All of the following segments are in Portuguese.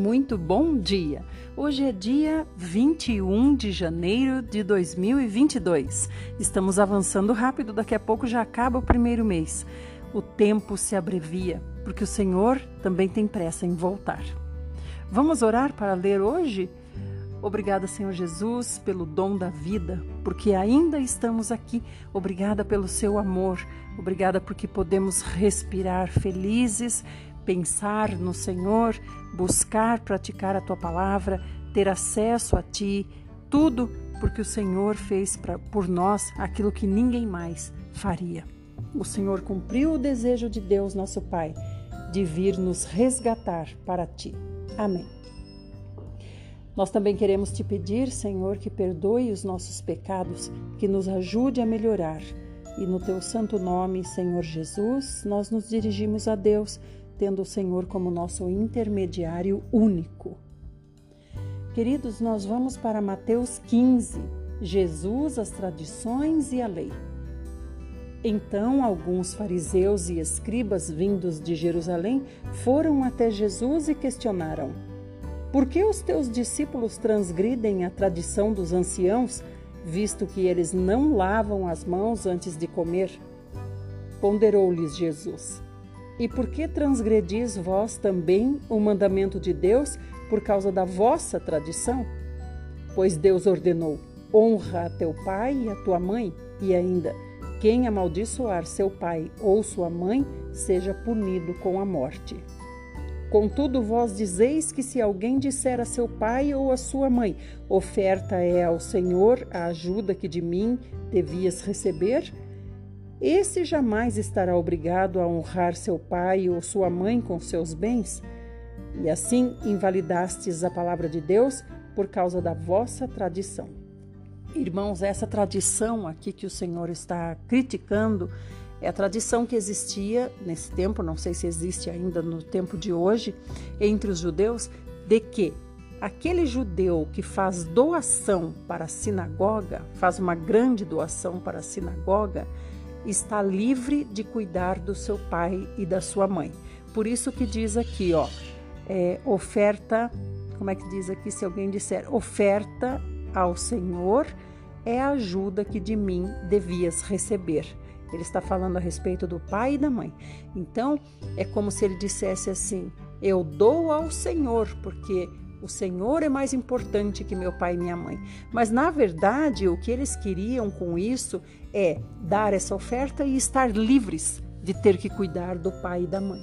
muito bom dia. Hoje é dia 21 de janeiro de 2022. Estamos avançando rápido, daqui a pouco já acaba o primeiro mês. O tempo se abrevia, porque o Senhor também tem pressa em voltar. Vamos orar para ler hoje? Obrigada, Senhor Jesus, pelo dom da vida, porque ainda estamos aqui. Obrigada pelo seu amor. Obrigada porque podemos respirar felizes, pensar no Senhor, buscar praticar a tua palavra, ter acesso a ti, tudo porque o Senhor fez pra, por nós aquilo que ninguém mais faria. O Senhor cumpriu o desejo de Deus, nosso Pai, de vir nos resgatar para ti. Amém. Nós também queremos te pedir, Senhor, que perdoe os nossos pecados, que nos ajude a melhorar. E no teu santo nome, Senhor Jesus, nós nos dirigimos a Deus, tendo o Senhor como nosso intermediário único. Queridos, nós vamos para Mateus 15, Jesus, as tradições e a lei. Então, alguns fariseus e escribas vindos de Jerusalém foram até Jesus e questionaram: por que os teus discípulos transgridem a tradição dos anciãos, visto que eles não lavam as mãos antes de comer? Ponderou-lhes Jesus: E por que transgredis vós também o mandamento de Deus por causa da vossa tradição? Pois Deus ordenou: honra a teu pai e a tua mãe, e ainda, quem amaldiçoar seu pai ou sua mãe, seja punido com a morte. Contudo, vós dizeis que se alguém disser a seu pai ou a sua mãe: Oferta é ao Senhor a ajuda que de mim devias receber, esse jamais estará obrigado a honrar seu pai ou sua mãe com seus bens. E assim invalidastes a palavra de Deus por causa da vossa tradição. Irmãos, essa tradição aqui que o Senhor está criticando é a tradição que existia nesse tempo, não sei se existe ainda no tempo de hoje, entre os judeus, de que aquele judeu que faz doação para a sinagoga, faz uma grande doação para a sinagoga, está livre de cuidar do seu pai e da sua mãe. Por isso que diz aqui, ó, é, oferta, como é que diz aqui se alguém disser, oferta ao Senhor é a ajuda que de mim devias receber. Ele está falando a respeito do pai e da mãe. Então, é como se ele dissesse assim: Eu dou ao Senhor, porque o Senhor é mais importante que meu pai e minha mãe. Mas, na verdade, o que eles queriam com isso é dar essa oferta e estar livres de ter que cuidar do pai e da mãe.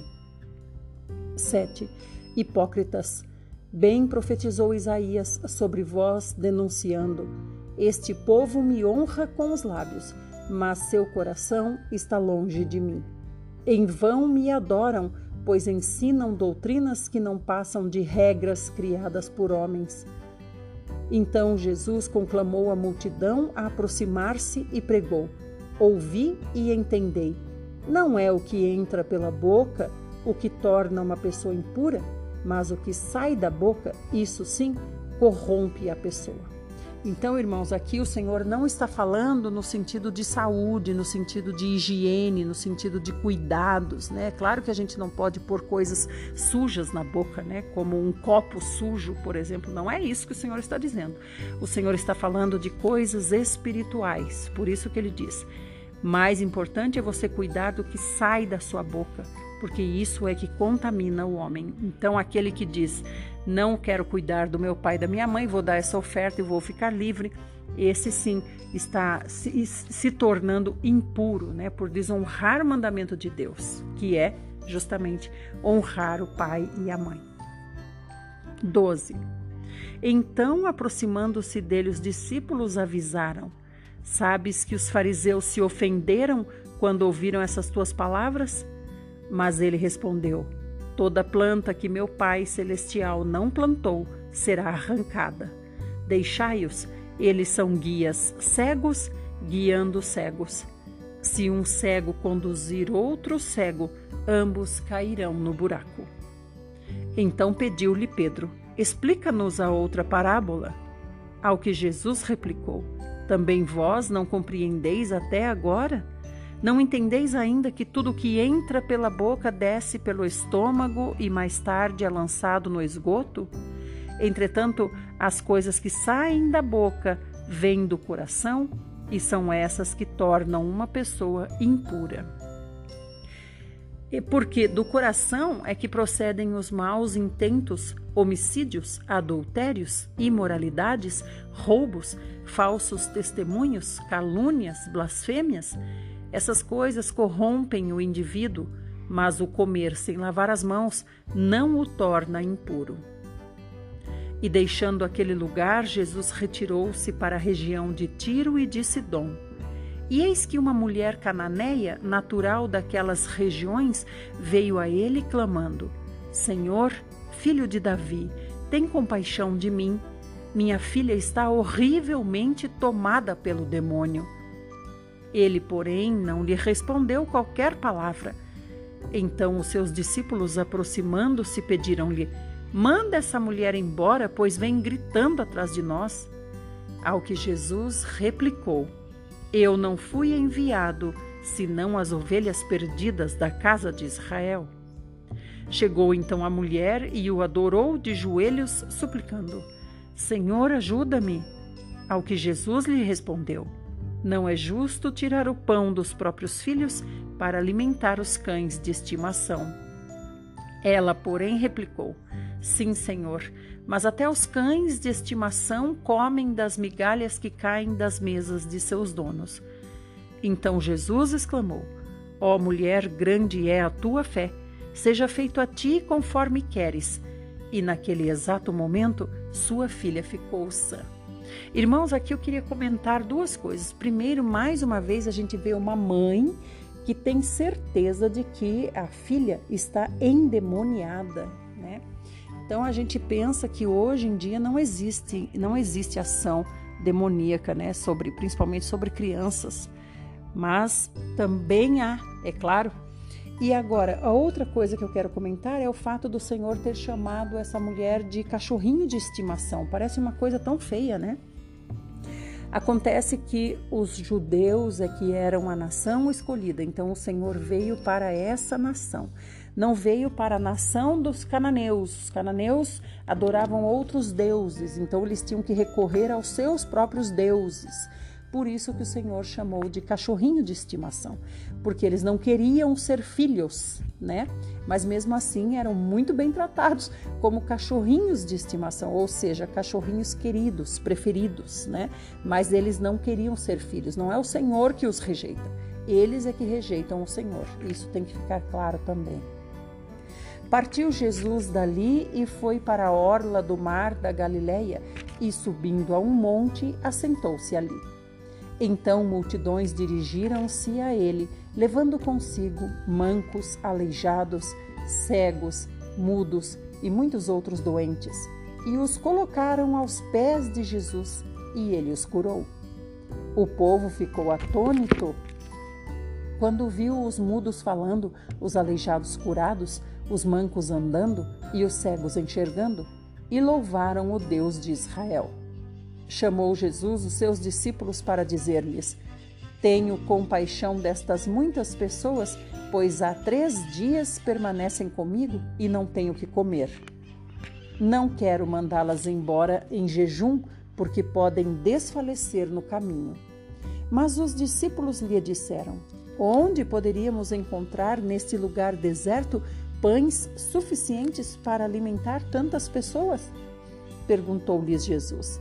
7. Hipócritas. Bem profetizou Isaías sobre vós, denunciando: Este povo me honra com os lábios mas seu coração está longe de mim. Em vão me adoram, pois ensinam doutrinas que não passam de regras criadas por homens. Então Jesus conclamou a multidão a aproximar-se e pregou: Ouvi e entendei. Não é o que entra pela boca o que torna uma pessoa impura, mas o que sai da boca, isso sim, corrompe a pessoa. Então, irmãos, aqui o Senhor não está falando no sentido de saúde, no sentido de higiene, no sentido de cuidados, né? Claro que a gente não pode pôr coisas sujas na boca, né? Como um copo sujo, por exemplo. Não é isso que o Senhor está dizendo. O Senhor está falando de coisas espirituais. Por isso que ele diz: mais importante é você cuidar do que sai da sua boca, porque isso é que contamina o homem. Então, aquele que diz: Não quero cuidar do meu pai e da minha mãe, vou dar essa oferta e vou ficar livre. Esse sim está se, se tornando impuro, né, por desonrar o mandamento de Deus, que é justamente honrar o pai e a mãe. 12. Então, aproximando-se dele, os discípulos avisaram: Sabes que os fariseus se ofenderam quando ouviram essas tuas palavras? Mas ele respondeu: Toda planta que meu Pai Celestial não plantou será arrancada. Deixai-os, eles são guias cegos, guiando cegos. Se um cego conduzir outro cego, ambos cairão no buraco. Então pediu-lhe Pedro: Explica-nos a outra parábola. Ao que Jesus replicou: Também vós não compreendeis até agora? Não entendeis ainda que tudo que entra pela boca desce pelo estômago e mais tarde é lançado no esgoto? Entretanto, as coisas que saem da boca vêm do coração e são essas que tornam uma pessoa impura. E porque do coração é que procedem os maus intentos, homicídios, adultérios, imoralidades, roubos, falsos testemunhos, calúnias, blasfêmias. Essas coisas corrompem o indivíduo, mas o comer sem lavar as mãos não o torna impuro. E deixando aquele lugar, Jesus retirou-se para a região de Tiro e de Sidom. E eis que uma mulher cananeia, natural daquelas regiões, veio a ele clamando: Senhor, filho de Davi, tem compaixão de mim. Minha filha está horrivelmente tomada pelo demônio. Ele, porém, não lhe respondeu qualquer palavra. Então os seus discípulos, aproximando-se, pediram-lhe: Manda essa mulher embora, pois vem gritando atrás de nós. Ao que Jesus replicou: Eu não fui enviado senão as ovelhas perdidas da casa de Israel. Chegou então a mulher e o adorou de joelhos, suplicando: Senhor, ajuda-me. Ao que Jesus lhe respondeu: Não é justo tirar o pão dos próprios filhos para alimentar os cães de estimação. Ela, porém, replicou: Sim, Senhor, mas até os cães de estimação comem das migalhas que caem das mesas de seus donos. Então Jesus exclamou: Ó oh, mulher, grande é a tua fé, seja feito a ti conforme queres. E naquele exato momento, sua filha ficou sã. Irmãos, aqui eu queria comentar duas coisas. Primeiro, mais uma vez, a gente vê uma mãe que tem certeza de que a filha está endemoniada, né? Então a gente pensa que hoje em dia não existe, não existe ação demoníaca, né, sobre principalmente sobre crianças, mas também há, é claro. E agora, a outra coisa que eu quero comentar é o fato do Senhor ter chamado essa mulher de cachorrinho de estimação. Parece uma coisa tão feia, né? Acontece que os judeus é que eram a nação escolhida, então o Senhor veio para essa nação não veio para a nação dos cananeus. Os cananeus adoravam outros deuses, então eles tinham que recorrer aos seus próprios deuses. Por isso que o Senhor chamou de cachorrinho de estimação, porque eles não queriam ser filhos, né? Mas mesmo assim eram muito bem tratados como cachorrinhos de estimação, ou seja, cachorrinhos queridos, preferidos, né? Mas eles não queriam ser filhos, não é o Senhor que os rejeita, eles é que rejeitam o Senhor. Isso tem que ficar claro também. Partiu Jesus dali e foi para a orla do mar da Galileia, e subindo a um monte, assentou-se ali. Então multidões dirigiram-se a ele, levando consigo mancos, aleijados, cegos, mudos e muitos outros doentes, e os colocaram aos pés de Jesus, e ele os curou. O povo ficou atônito quando viu os mudos falando, os aleijados curados, os mancos andando e os cegos enxergando, e louvaram o Deus de Israel. Chamou Jesus os seus discípulos para dizer-lhes: Tenho compaixão destas muitas pessoas, pois há três dias permanecem comigo e não tenho que comer. Não quero mandá-las embora em jejum, porque podem desfalecer no caminho. Mas os discípulos lhe disseram: Onde poderíamos encontrar neste lugar deserto pães suficientes para alimentar tantas pessoas? Perguntou-lhes Jesus.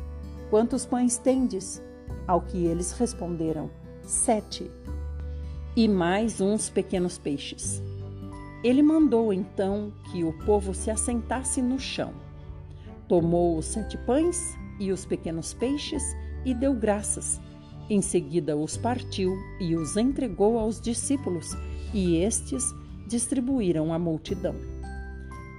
Quantos pães tendes? Ao que eles responderam: Sete. E mais uns pequenos peixes. Ele mandou então que o povo se assentasse no chão. Tomou os sete pães e os pequenos peixes e deu graças. Em seguida os partiu e os entregou aos discípulos, e estes distribuíram à multidão.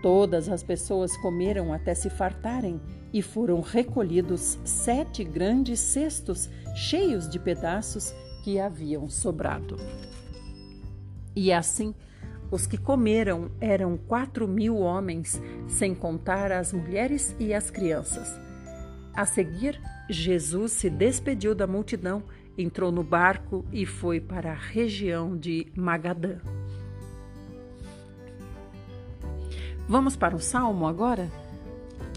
Todas as pessoas comeram até se fartarem e foram recolhidos sete grandes cestos cheios de pedaços que haviam sobrado. E assim, os que comeram eram quatro mil homens, sem contar as mulheres e as crianças. A seguir, Jesus se despediu da multidão entrou no barco e foi para a região de Magadã. Vamos para o salmo agora?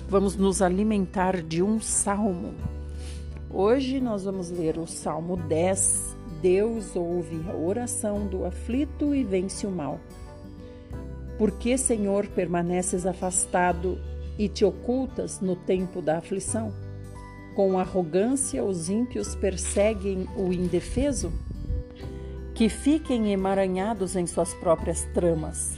Vamos nos alimentar de um salmo. Hoje nós vamos ler o Salmo 10. Deus ouve a oração do aflito e vence o mal. Por que, Senhor, permaneces afastado e te ocultas no tempo da aflição? Com arrogância, os ímpios perseguem o indefeso? Que fiquem emaranhados em suas próprias tramas.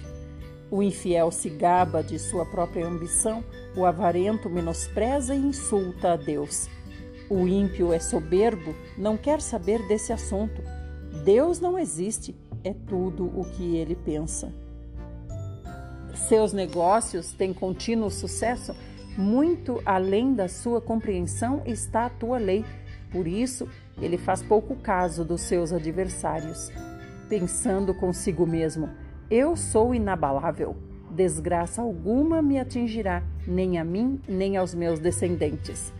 O infiel se gaba de sua própria ambição, o avarento menospreza e insulta a Deus. O ímpio é soberbo, não quer saber desse assunto. Deus não existe, é tudo o que ele pensa. Seus negócios têm contínuo sucesso, muito além da sua compreensão está a tua lei. Por isso, ele faz pouco caso dos seus adversários, pensando consigo mesmo: eu sou inabalável. Desgraça alguma me atingirá, nem a mim, nem aos meus descendentes.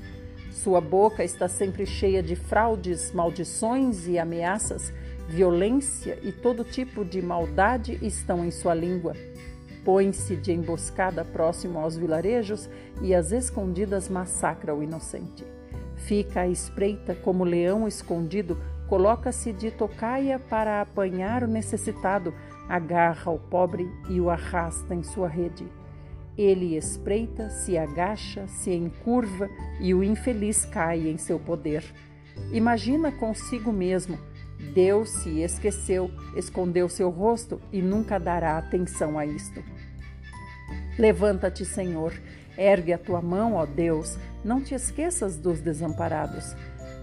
Sua boca está sempre cheia de fraudes, maldições e ameaças. Violência e todo tipo de maldade estão em sua língua. Põe-se de emboscada próximo aos vilarejos e às escondidas massacra o inocente. Fica à espreita como leão escondido, coloca-se de tocaia para apanhar o necessitado, agarra o pobre e o arrasta em sua rede. Ele espreita, se agacha, se encurva e o infeliz cai em seu poder. Imagina consigo mesmo: Deus se esqueceu, escondeu seu rosto e nunca dará atenção a isto. Levanta-te, Senhor, ergue a tua mão, ó Deus, não te esqueças dos desamparados.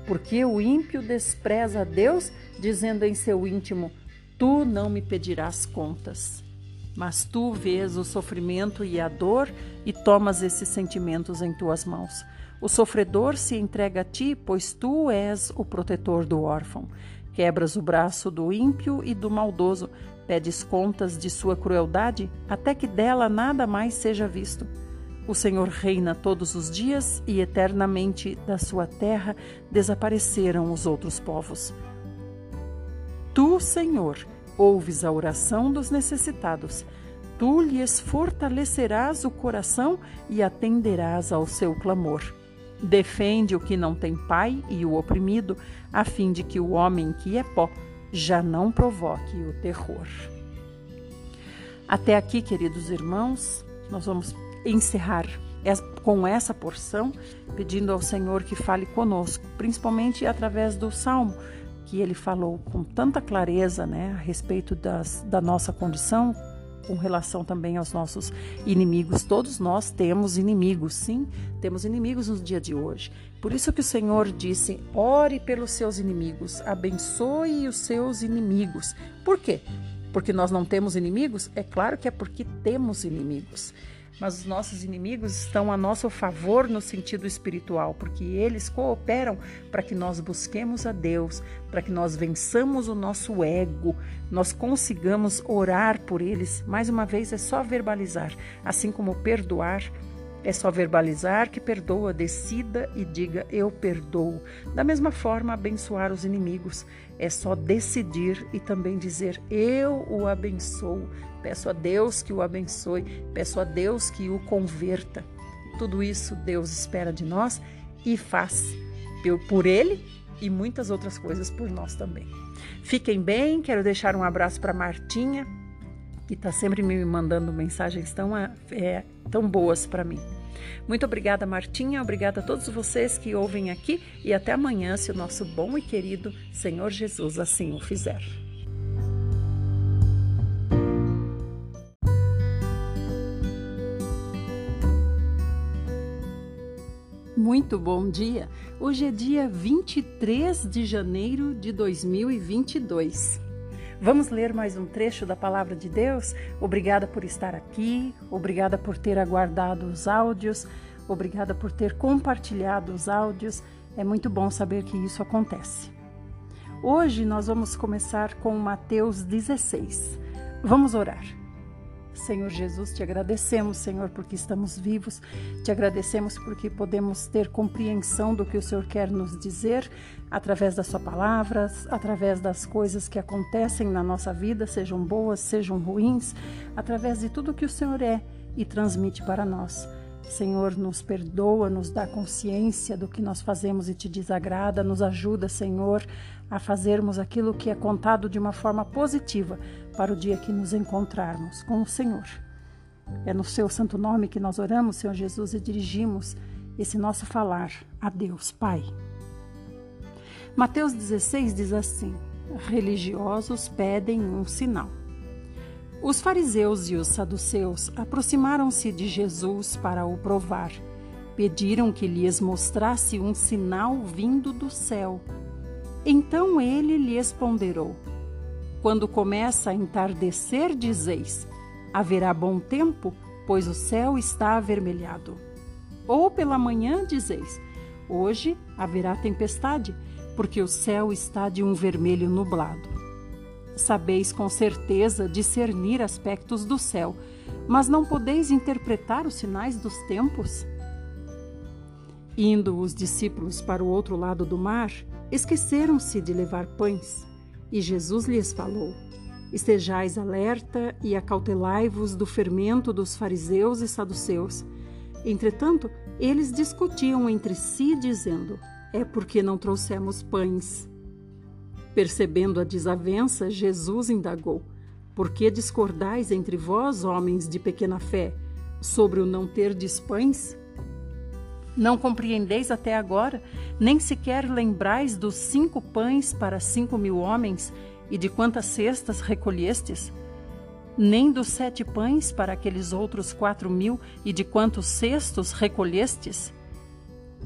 Porque o ímpio despreza a Deus, dizendo em seu íntimo: Tu não me pedirás contas. Mas tu vês o sofrimento e a dor e tomas esses sentimentos em tuas mãos. O sofredor se entrega a ti, pois tu és o protetor do órfão. Quebras o braço do ímpio e do maldoso, pedes contas de sua crueldade, até que dela nada mais seja visto. O Senhor reina todos os dias e eternamente da sua terra desapareceram os outros povos. Tu, Senhor, ouves a oração dos necessitados. Tu lhes fortalecerás o coração e atenderás ao seu clamor. Defende o que não tem pai e o oprimido, a fim de que o homem que é pó já não provoque o terror. Até aqui, queridos irmãos, nós vamos encerrar com essa porção, pedindo ao Senhor que fale conosco, principalmente através do salmo que ele falou com tanta clareza né, a respeito das, da nossa condição, com relação também aos nossos inimigos. Todos nós temos inimigos, sim, temos inimigos no dia de hoje. Por isso que o Senhor disse: ore pelos seus inimigos, abençoe os seus inimigos. Por quê? Porque nós não temos inimigos? É claro que é porque temos inimigos mas os nossos inimigos estão a nosso favor no sentido espiritual, porque eles cooperam para que nós busquemos a Deus, para que nós vençamos o nosso ego, nós consigamos orar por eles. Mais uma vez, é só verbalizar, assim como perdoar. É só verbalizar que perdoa, decida e diga eu perdoo. Da mesma forma, abençoar os inimigos. É só decidir e também dizer eu o abençoo. Peço a Deus que o abençoe, peço a Deus que o converta. Tudo isso Deus espera de nós e faz por Ele e muitas outras coisas por nós também. Fiquem bem, quero deixar um abraço para Martinha, que está sempre me mandando mensagens tão, é, tão boas para mim. Muito obrigada, Martinha. Obrigada a todos vocês que ouvem aqui e até amanhã, se o nosso bom e querido Senhor Jesus assim o fizer. Muito bom dia! Hoje é dia 23 de janeiro de 2022. Vamos ler mais um trecho da palavra de Deus? Obrigada por estar aqui, obrigada por ter aguardado os áudios, obrigada por ter compartilhado os áudios. É muito bom saber que isso acontece. Hoje nós vamos começar com Mateus 16. Vamos orar. Senhor Jesus, te agradecemos, Senhor, porque estamos vivos. Te agradecemos porque podemos ter compreensão do que o Senhor quer nos dizer através das suas palavras, através das coisas que acontecem na nossa vida, sejam boas, sejam ruins, através de tudo que o Senhor é e transmite para nós. Senhor, nos perdoa, nos dá consciência do que nós fazemos e te desagrada, nos ajuda, Senhor, a fazermos aquilo que é contado de uma forma positiva para o dia que nos encontrarmos com o Senhor. É no seu santo nome que nós oramos, Senhor Jesus, e dirigimos esse nosso falar a Deus, Pai. Mateus 16 diz assim: Religiosos pedem um sinal. Os fariseus e os saduceus aproximaram-se de Jesus para o provar. Pediram que lhes mostrasse um sinal vindo do céu. Então ele lhes ponderou: Quando começa a entardecer, dizeis: Haverá bom tempo, pois o céu está avermelhado. Ou pela manhã, dizeis: Hoje haverá tempestade, porque o céu está de um vermelho nublado. Sabeis com certeza discernir aspectos do céu, mas não podeis interpretar os sinais dos tempos? Indo os discípulos para o outro lado do mar, esqueceram-se de levar pães. E Jesus lhes falou: Estejais alerta e acautelai-vos do fermento dos fariseus e saduceus. Entretanto, eles discutiam entre si, dizendo: É porque não trouxemos pães. Percebendo a desavença, Jesus indagou: Por que discordais entre vós, homens de pequena fé, sobre o não ter pães? Não compreendeis até agora, nem sequer lembrais dos cinco pães para cinco mil homens e de quantas cestas recolhestes? Nem dos sete pães para aqueles outros quatro mil e de quantos cestos recolhestes?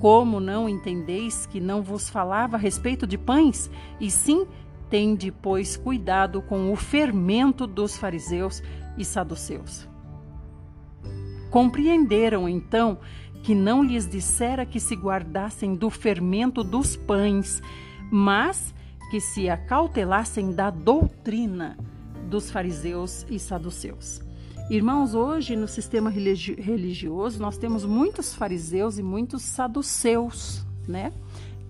Como não entendeis que não vos falava a respeito de pães, e sim tende, pois, cuidado com o fermento dos fariseus e saduceus? Compreenderam então que não lhes dissera que se guardassem do fermento dos pães, mas que se acautelassem da doutrina dos fariseus e saduceus. Irmãos, hoje no sistema religi religioso nós temos muitos fariseus e muitos saduceus, né?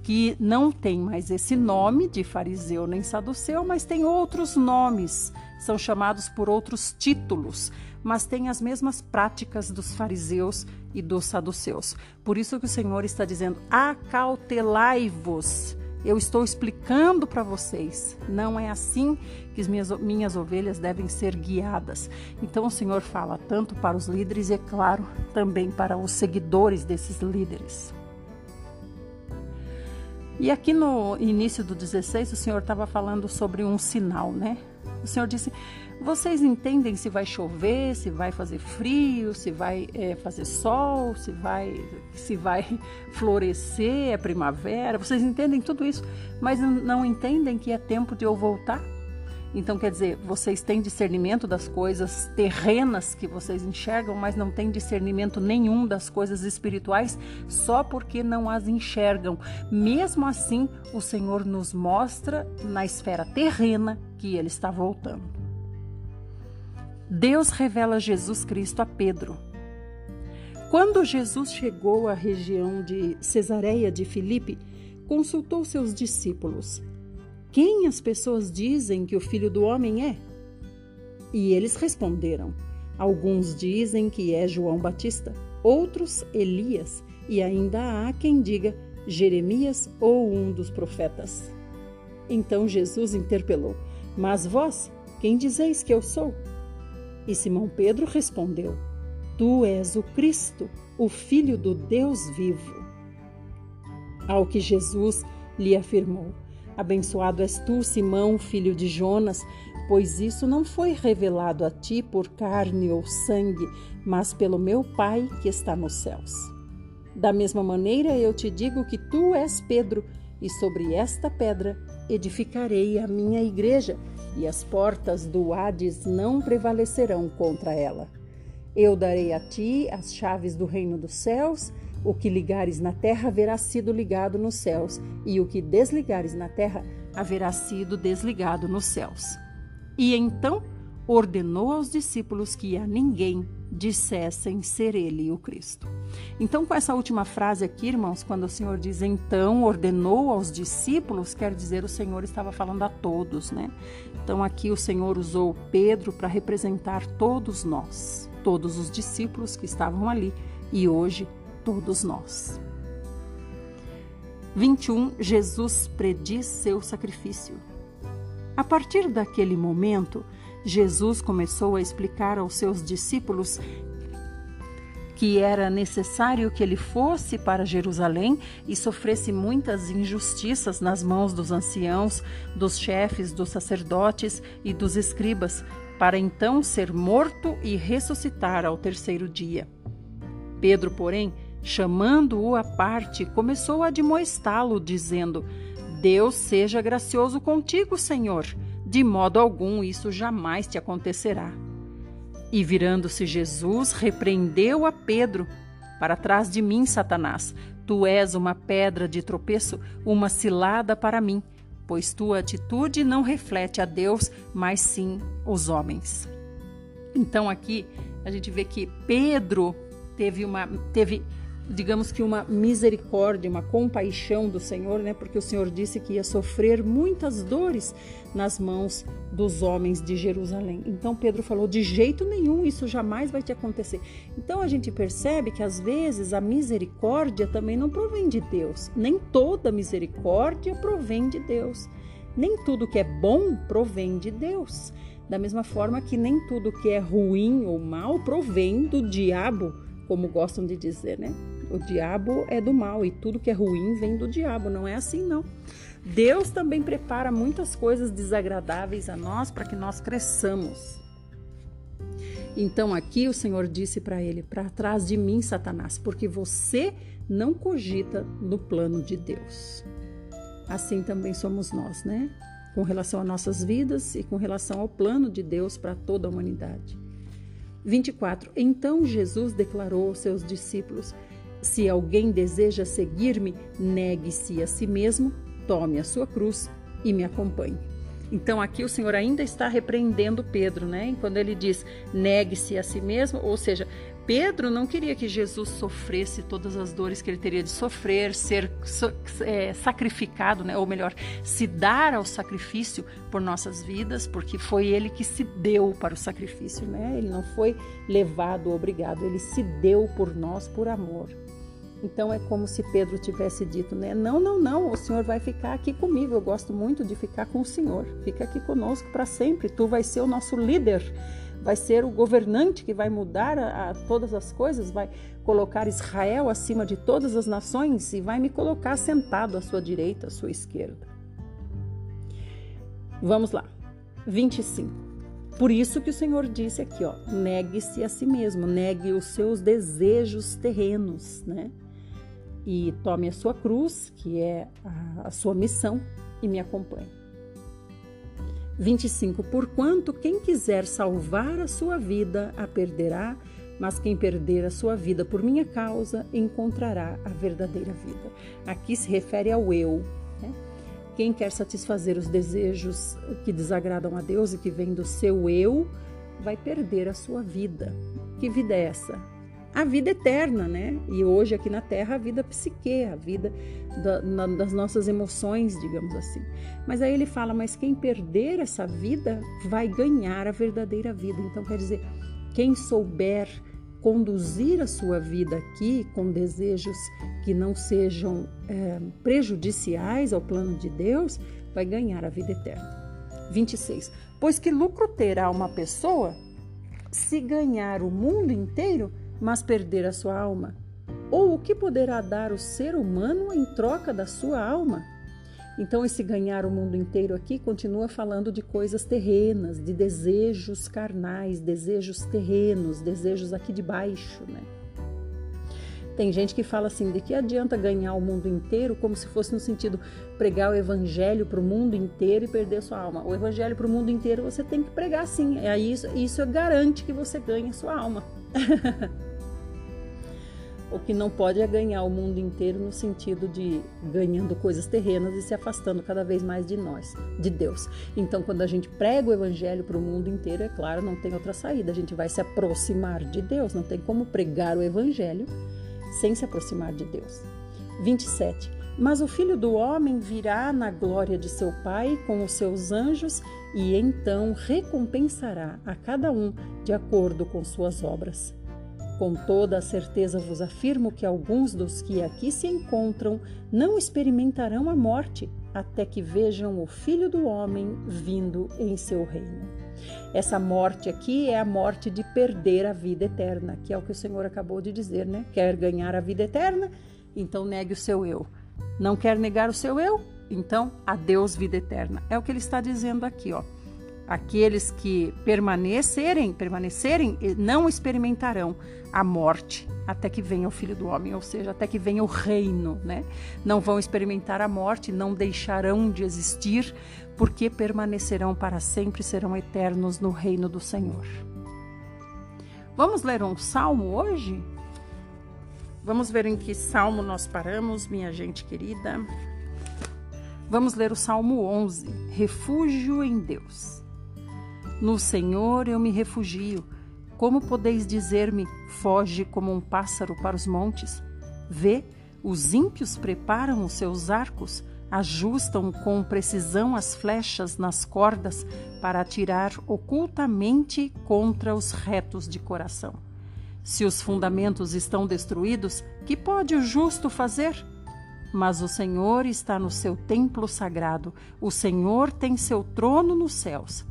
Que não tem mais esse nome de fariseu nem saduceu, mas tem outros nomes, são chamados por outros títulos, mas têm as mesmas práticas dos fariseus e dos saduceus. Por isso que o Senhor está dizendo: acautelai-vos eu estou explicando para vocês. Não é assim que as minhas, minhas ovelhas devem ser guiadas. Então o Senhor fala tanto para os líderes e, é claro, também para os seguidores desses líderes. E aqui no início do 16, o Senhor estava falando sobre um sinal, né? O Senhor disse: vocês entendem se vai chover, se vai fazer frio, se vai é, fazer sol, se vai, se vai florescer, é primavera. Vocês entendem tudo isso, mas não entendem que é tempo de eu voltar? Então, quer dizer, vocês têm discernimento das coisas terrenas que vocês enxergam, mas não têm discernimento nenhum das coisas espirituais só porque não as enxergam. Mesmo assim, o Senhor nos mostra na esfera terrena que Ele está voltando. Deus revela Jesus Cristo a Pedro. Quando Jesus chegou à região de Cesareia de Filipe, consultou seus discípulos: Quem as pessoas dizem que o filho do homem é? E eles responderam: Alguns dizem que é João Batista, outros Elias, e ainda há quem diga Jeremias ou um dos profetas. Então Jesus interpelou: Mas vós, quem dizeis que eu sou? E Simão Pedro respondeu: Tu és o Cristo, o Filho do Deus vivo. Ao que Jesus lhe afirmou: Abençoado és tu, Simão, filho de Jonas, pois isso não foi revelado a ti por carne ou sangue, mas pelo meu Pai que está nos céus. Da mesma maneira eu te digo que tu és Pedro, e sobre esta pedra edificarei a minha igreja e as portas do Hades não prevalecerão contra ela. Eu darei a ti as chaves do reino dos céus. O que ligares na terra haverá sido ligado nos céus, e o que desligares na terra haverá sido desligado nos céus. E então ordenou aos discípulos que a ninguém dissessem ser ele o Cristo. Então, com essa última frase aqui, irmãos, quando o Senhor diz então ordenou aos discípulos, quer dizer o Senhor estava falando a todos, né? Então, aqui o Senhor usou Pedro para representar todos nós, todos os discípulos que estavam ali e hoje todos nós. 21. Jesus prediz seu sacrifício. A partir daquele momento, Jesus começou a explicar aos seus discípulos que era necessário que ele fosse para Jerusalém e sofresse muitas injustiças nas mãos dos anciãos, dos chefes, dos sacerdotes e dos escribas, para então ser morto e ressuscitar ao terceiro dia. Pedro, porém, chamando-o à parte, começou a admoestá-lo, dizendo: Deus seja gracioso contigo, Senhor. De modo algum isso jamais te acontecerá. E virando-se Jesus, repreendeu a Pedro: Para trás de mim, Satanás, tu és uma pedra de tropeço, uma cilada para mim, pois tua atitude não reflete a Deus, mas sim os homens. Então aqui a gente vê que Pedro teve uma teve digamos que uma misericórdia, uma compaixão do Senhor, né? Porque o Senhor disse que ia sofrer muitas dores nas mãos dos homens de Jerusalém. Então Pedro falou: de jeito nenhum, isso jamais vai te acontecer. Então a gente percebe que às vezes a misericórdia também não provém de Deus. Nem toda misericórdia provém de Deus. Nem tudo que é bom provém de Deus. Da mesma forma que nem tudo que é ruim ou mal provém do diabo, como gostam de dizer, né? O diabo é do mal e tudo que é ruim vem do diabo. Não é assim, não. Deus também prepara muitas coisas desagradáveis a nós para que nós cresçamos. Então aqui o Senhor disse para ele: Para trás de mim, Satanás, porque você não cogita no plano de Deus. Assim também somos nós, né? Com relação às nossas vidas e com relação ao plano de Deus para toda a humanidade. 24. Então Jesus declarou aos seus discípulos: se alguém deseja seguir-me, negue-se a si mesmo, tome a sua cruz e me acompanhe. Então aqui o Senhor ainda está repreendendo Pedro, né? Quando ele diz negue-se a si mesmo, ou seja, Pedro não queria que Jesus sofresse todas as dores que ele teria de sofrer, ser é, sacrificado, né? ou melhor, se dar ao sacrifício por nossas vidas, porque foi ele que se deu para o sacrifício, né? Ele não foi levado, obrigado, ele se deu por nós por amor. Então é como se Pedro tivesse dito, né? Não, não, não, o Senhor vai ficar aqui comigo. Eu gosto muito de ficar com o Senhor. Fica aqui conosco para sempre. Tu vai ser o nosso líder, vai ser o governante que vai mudar a, a todas as coisas, vai colocar Israel acima de todas as nações e vai me colocar sentado à sua direita, à sua esquerda. Vamos lá. 25. Por isso que o Senhor disse aqui, ó, negue-se a si mesmo, negue os seus desejos terrenos, né? e tome a sua cruz, que é a, a sua missão, e me acompanhe. 25. Porquanto quem quiser salvar a sua vida a perderá, mas quem perder a sua vida por minha causa encontrará a verdadeira vida. Aqui se refere ao eu. Né? Quem quer satisfazer os desejos que desagradam a Deus e que vêm do seu eu, vai perder a sua vida. Que vida é essa? A vida eterna, né? E hoje aqui na Terra a vida psique, a vida da, na, das nossas emoções, digamos assim. Mas aí ele fala, mas quem perder essa vida vai ganhar a verdadeira vida. Então quer dizer, quem souber conduzir a sua vida aqui com desejos que não sejam é, prejudiciais ao plano de Deus, vai ganhar a vida eterna. 26. Pois que lucro terá uma pessoa se ganhar o mundo inteiro? Mas perder a sua alma? Ou o que poderá dar o ser humano em troca da sua alma? Então, esse ganhar o mundo inteiro aqui continua falando de coisas terrenas, de desejos carnais, desejos terrenos, desejos aqui de baixo, né? Tem gente que fala assim: de que adianta ganhar o mundo inteiro, como se fosse no sentido pregar o evangelho para o mundo inteiro e perder sua alma. O evangelho para o mundo inteiro você tem que pregar sim. Aí isso, isso garante que você ganhe sua alma. O que não pode é ganhar o mundo inteiro no sentido de ganhando coisas terrenas e se afastando cada vez mais de nós, de Deus. Então, quando a gente prega o evangelho para o mundo inteiro, é claro, não tem outra saída. A gente vai se aproximar de Deus. Não tem como pregar o evangelho sem se aproximar de Deus. 27. Mas o filho do homem virá na glória de seu Pai com os seus anjos e então recompensará a cada um de acordo com suas obras. Com toda a certeza vos afirmo que alguns dos que aqui se encontram não experimentarão a morte até que vejam o Filho do Homem vindo em seu reino. Essa morte aqui é a morte de perder a vida eterna, que é o que o Senhor acabou de dizer, né? Quer ganhar a vida eterna? Então negue o seu eu. Não quer negar o seu eu? Então, adeus vida eterna. É o que ele está dizendo aqui, ó. Aqueles que permanecerem, permanecerem, não experimentarão a morte até que venha o Filho do Homem, ou seja, até que venha o reino, né? Não vão experimentar a morte, não deixarão de existir, porque permanecerão para sempre, serão eternos no reino do Senhor. Vamos ler um salmo hoje? Vamos ver em que salmo nós paramos, minha gente querida. Vamos ler o Salmo 11, Refúgio em Deus. No Senhor eu me refugio. Como podeis dizer-me, foge como um pássaro para os montes? Vê, os ímpios preparam os seus arcos, ajustam com precisão as flechas nas cordas para atirar ocultamente contra os retos de coração. Se os fundamentos estão destruídos, que pode o justo fazer? Mas o Senhor está no seu templo sagrado, o Senhor tem seu trono nos céus.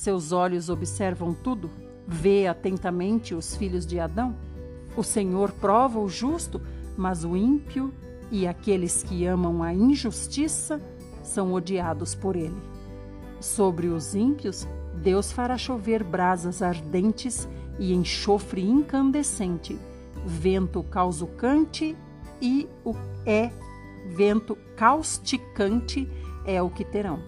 Seus olhos observam tudo, vê atentamente os filhos de Adão. O Senhor prova o justo, mas o ímpio e aqueles que amam a injustiça são odiados por ele. Sobre os ímpios, Deus fará chover brasas ardentes e enxofre incandescente, vento causicante e o é vento causticante é o que terão.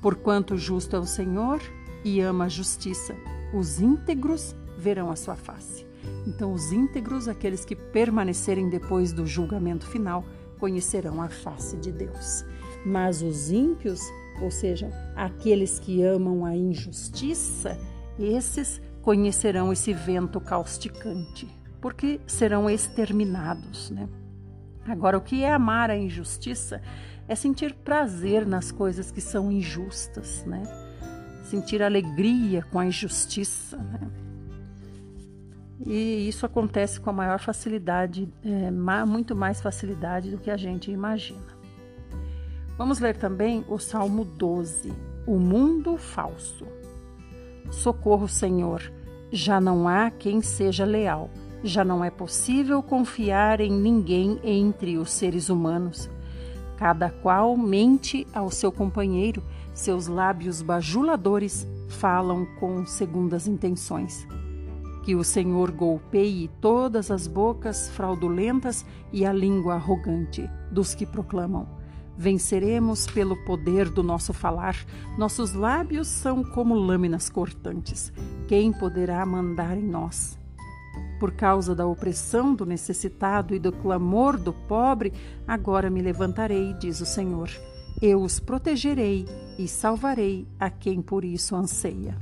Porquanto justo é o Senhor e ama a justiça, os íntegros verão a sua face. Então, os íntegros, aqueles que permanecerem depois do julgamento final, conhecerão a face de Deus. Mas os ímpios, ou seja, aqueles que amam a injustiça, esses conhecerão esse vento causticante, porque serão exterminados, né? Agora, o que é amar a injustiça é sentir prazer nas coisas que são injustas, né? Sentir alegria com a injustiça, né? E isso acontece com a maior facilidade, é, muito mais facilidade do que a gente imagina. Vamos ler também o Salmo 12, O Mundo Falso. Socorro, Senhor, já não há quem seja leal já não é possível confiar em ninguém entre os seres humanos. Cada qual mente ao seu companheiro, seus lábios bajuladores falam com segundas intenções. Que o Senhor golpeie todas as bocas fraudulentas e a língua arrogante dos que proclamam. Venceremos pelo poder do nosso falar. Nossos lábios são como lâminas cortantes. Quem poderá mandar em nós? Por causa da opressão do necessitado e do clamor do pobre, agora me levantarei, diz o Senhor. Eu os protegerei e salvarei a quem por isso anseia.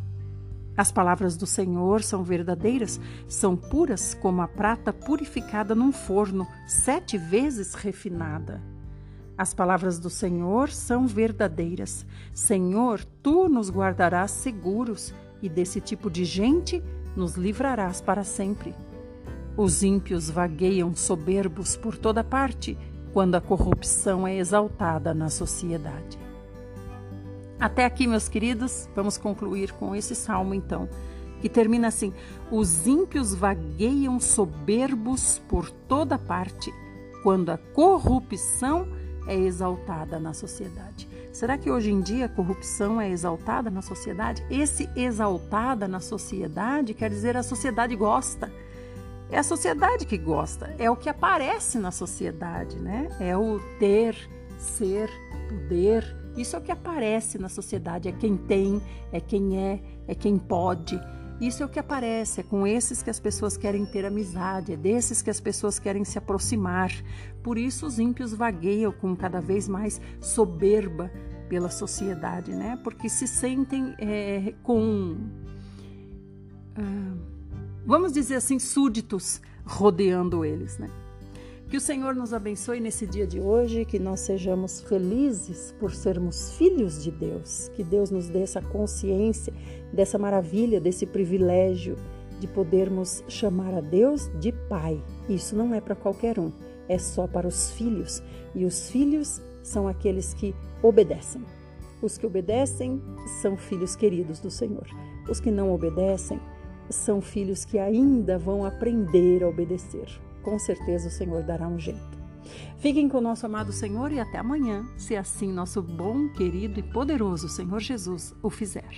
As palavras do Senhor são verdadeiras, são puras como a prata purificada num forno, sete vezes refinada. As palavras do Senhor são verdadeiras. Senhor, tu nos guardarás seguros e desse tipo de gente nos livrarás para sempre. Os ímpios vagueiam soberbos por toda parte quando a corrupção é exaltada na sociedade. Até aqui, meus queridos, vamos concluir com esse salmo então, que termina assim: Os ímpios vagueiam soberbos por toda parte quando a corrupção é exaltada na sociedade. Será que hoje em dia a corrupção é exaltada na sociedade? Esse exaltada na sociedade quer dizer a sociedade gosta é a sociedade que gosta, é o que aparece na sociedade, né? É o ter, ser, poder. Isso é o que aparece na sociedade, é quem tem, é quem é, é quem pode. Isso é o que aparece, é com esses que as pessoas querem ter amizade, é desses que as pessoas querem se aproximar. Por isso os ímpios vagueiam com cada vez mais soberba pela sociedade, né? Porque se sentem é, com, ah, vamos dizer assim, súditos rodeando eles, né? Que o Senhor nos abençoe nesse dia de hoje, que nós sejamos felizes por sermos filhos de Deus, que Deus nos dê essa consciência dessa maravilha, desse privilégio de podermos chamar a Deus de Pai. Isso não é para qualquer um, é só para os filhos, e os filhos são aqueles que obedecem. Os que obedecem são filhos queridos do Senhor. Os que não obedecem são filhos que ainda vão aprender a obedecer com certeza o Senhor dará um jeito. Fiquem com o nosso amado Senhor e até amanhã, se assim nosso bom, querido e poderoso Senhor Jesus o fizer.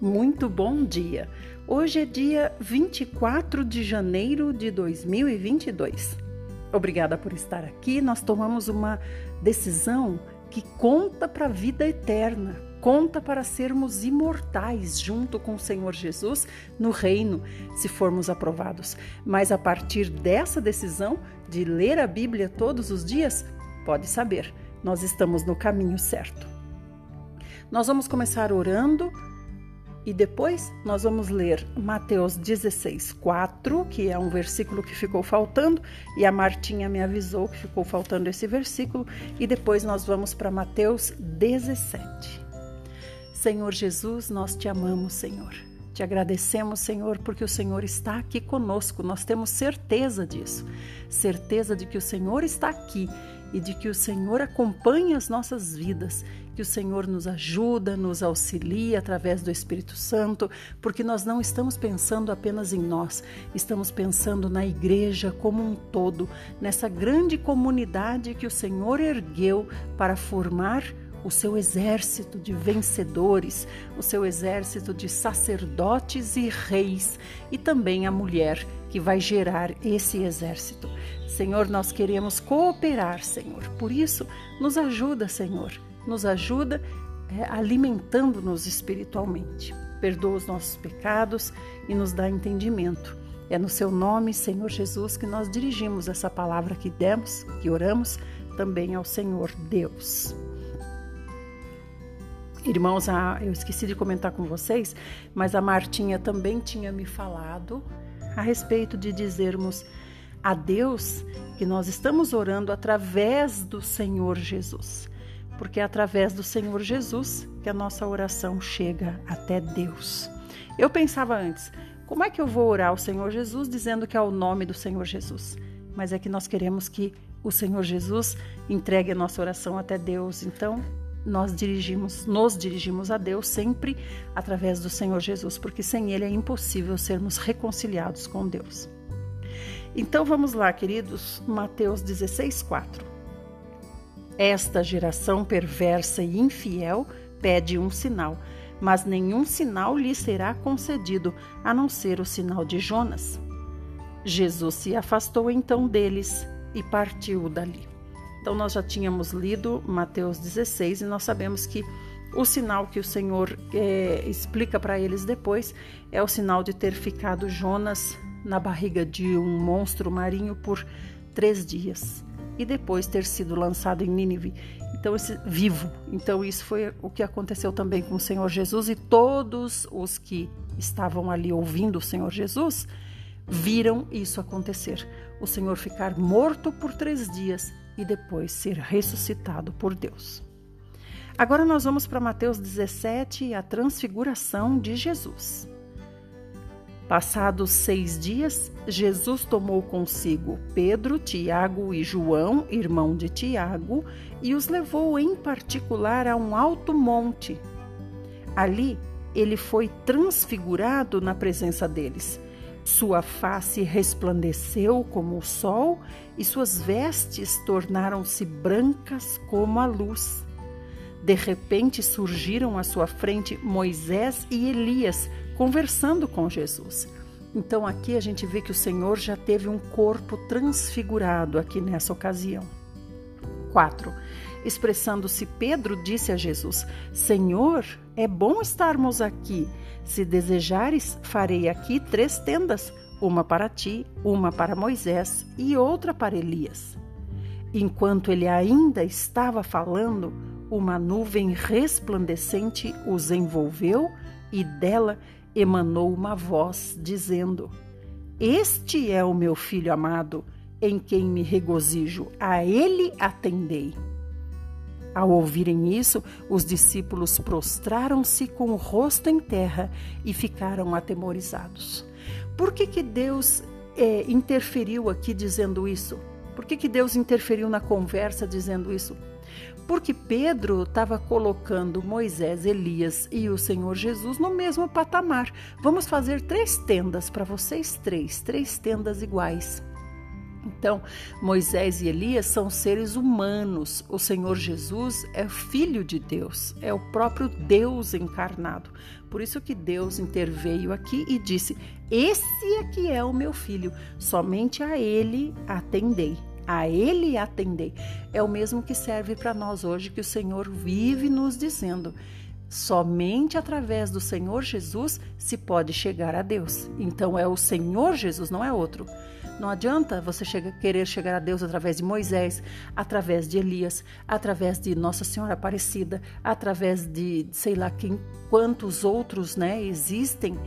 Muito bom dia! Hoje é dia 24 de janeiro de 2022. Obrigada por estar aqui. Nós tomamos uma decisão que conta para a vida eterna, conta para sermos imortais junto com o Senhor Jesus no reino, se formos aprovados. Mas a partir dessa decisão de ler a Bíblia todos os dias, pode saber, nós estamos no caminho certo. Nós vamos começar orando e depois nós vamos ler Mateus 16, 4, que é um versículo que ficou faltando, e a Martinha me avisou que ficou faltando esse versículo, e depois nós vamos para Mateus 17. Senhor Jesus, nós te amamos, Senhor. Te agradecemos, Senhor, porque o Senhor está aqui conosco. Nós temos certeza disso. Certeza de que o Senhor está aqui e de que o Senhor acompanha as nossas vidas que o Senhor nos ajuda, nos auxilia através do Espírito Santo, porque nós não estamos pensando apenas em nós, estamos pensando na igreja como um todo, nessa grande comunidade que o Senhor ergueu para formar o seu exército de vencedores, o seu exército de sacerdotes e reis, e também a mulher que vai gerar esse exército. Senhor, nós queremos cooperar, Senhor. Por isso, nos ajuda, Senhor nos ajuda é, alimentando-nos espiritualmente. Perdoa os nossos pecados e nos dá entendimento. É no seu nome, Senhor Jesus, que nós dirigimos essa palavra que demos, que oramos também ao Senhor Deus. Irmãos, eu esqueci de comentar com vocês, mas a Martinha também tinha me falado a respeito de dizermos a Deus que nós estamos orando através do Senhor Jesus porque é através do Senhor Jesus que a nossa oração chega até Deus. Eu pensava antes, como é que eu vou orar ao Senhor Jesus dizendo que é o nome do Senhor Jesus? Mas é que nós queremos que o Senhor Jesus entregue a nossa oração até Deus. Então, nós dirigimos, nos dirigimos a Deus sempre através do Senhor Jesus, porque sem ele é impossível sermos reconciliados com Deus. Então vamos lá, queridos, Mateus 16, 4. Esta geração perversa e infiel pede um sinal, mas nenhum sinal lhe será concedido, a não ser o sinal de Jonas. Jesus se afastou então deles e partiu dali. Então, nós já tínhamos lido Mateus 16 e nós sabemos que o sinal que o Senhor é, explica para eles depois é o sinal de ter ficado Jonas na barriga de um monstro marinho por três dias e depois ter sido lançado em Nínive. Então, esse vivo. Então, isso foi o que aconteceu também com o Senhor Jesus e todos os que estavam ali ouvindo o Senhor Jesus viram isso acontecer. O Senhor ficar morto por três dias e depois ser ressuscitado por Deus. Agora nós vamos para Mateus 17 e a transfiguração de Jesus. Passados seis dias, Jesus tomou consigo Pedro, Tiago e João, irmão de Tiago, e os levou em particular a um alto monte. Ali ele foi transfigurado na presença deles. Sua face resplandeceu como o sol e suas vestes tornaram-se brancas como a luz. De repente surgiram à sua frente Moisés e Elias conversando com Jesus. Então aqui a gente vê que o Senhor já teve um corpo transfigurado aqui nessa ocasião. 4. Expressando-se, Pedro disse a Jesus: Senhor, é bom estarmos aqui. Se desejares, farei aqui três tendas: uma para ti, uma para Moisés e outra para Elias. Enquanto ele ainda estava falando, uma nuvem resplandecente os envolveu e dela emanou uma voz dizendo: Este é o meu filho amado, em quem me regozijo, a ele atendei. Ao ouvirem isso, os discípulos prostraram-se com o rosto em terra e ficaram atemorizados. Por que, que Deus é, interferiu aqui dizendo isso? Por que, que Deus interferiu na conversa dizendo isso? Porque Pedro estava colocando Moisés, Elias e o Senhor Jesus no mesmo patamar. Vamos fazer três tendas para vocês três, três tendas iguais. Então, Moisés e Elias são seres humanos. O Senhor Jesus é filho de Deus, é o próprio Deus encarnado. Por isso que Deus interveio aqui e disse: Esse aqui é o meu filho, somente a ele atendei. A ele atendei. É o mesmo que serve para nós hoje, que o Senhor vive nos dizendo. Somente através do Senhor Jesus se pode chegar a Deus. Então é o Senhor Jesus, não é outro. Não adianta você querer chegar a Deus através de Moisés, através de Elias, através de Nossa Senhora Aparecida, através de sei lá quem, quantos outros né, existem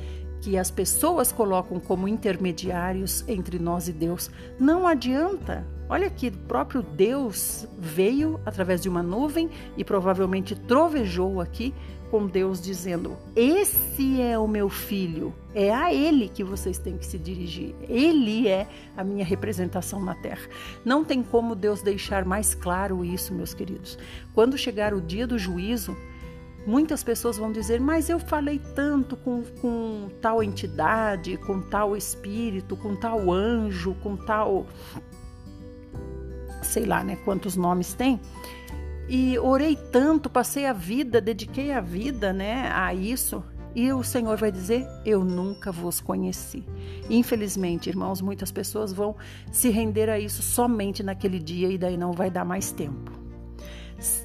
que as pessoas colocam como intermediários entre nós e Deus. Não adianta. Olha que o próprio Deus veio através de uma nuvem e provavelmente trovejou aqui com Deus dizendo: Esse é o meu filho, é a ele que vocês têm que se dirigir. Ele é a minha representação na terra. Não tem como Deus deixar mais claro isso, meus queridos. Quando chegar o dia do juízo, muitas pessoas vão dizer: Mas eu falei tanto com, com tal entidade, com tal espírito, com tal anjo, com tal. Sei lá, né? Quantos nomes tem e orei tanto, passei a vida, dediquei a vida, né, a isso. E o Senhor vai dizer: Eu nunca vos conheci. Infelizmente, irmãos, muitas pessoas vão se render a isso somente naquele dia e daí não vai dar mais tempo.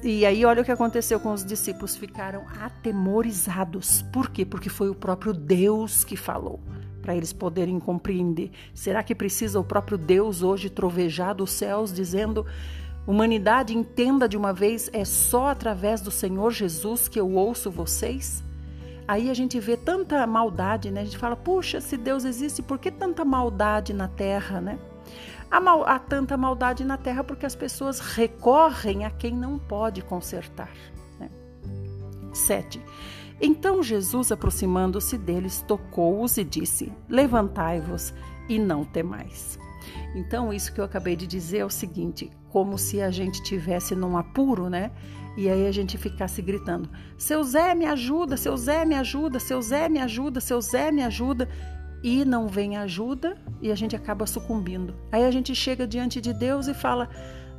E aí, olha o que aconteceu com os discípulos: ficaram atemorizados. Por quê? Porque foi o próprio Deus que falou, para eles poderem compreender. Será que precisa o próprio Deus hoje trovejar dos céus dizendo: Humanidade, entenda de uma vez, é só através do Senhor Jesus que eu ouço vocês? Aí a gente vê tanta maldade, né? A gente fala, puxa, se Deus existe, por que tanta maldade na terra, né? Há, mal, há tanta maldade na terra porque as pessoas recorrem a quem não pode consertar. Né? 7. Então Jesus, aproximando-se deles, tocou-os e disse: Levantai-vos e não temais. Então, isso que eu acabei de dizer é o seguinte: como se a gente tivesse num apuro, né? E aí a gente ficasse gritando: Seu Zé, me ajuda, seu Zé, me ajuda, seu Zé, me ajuda, seu Zé, me ajuda. E não vem ajuda e a gente acaba sucumbindo. Aí a gente chega diante de Deus e fala: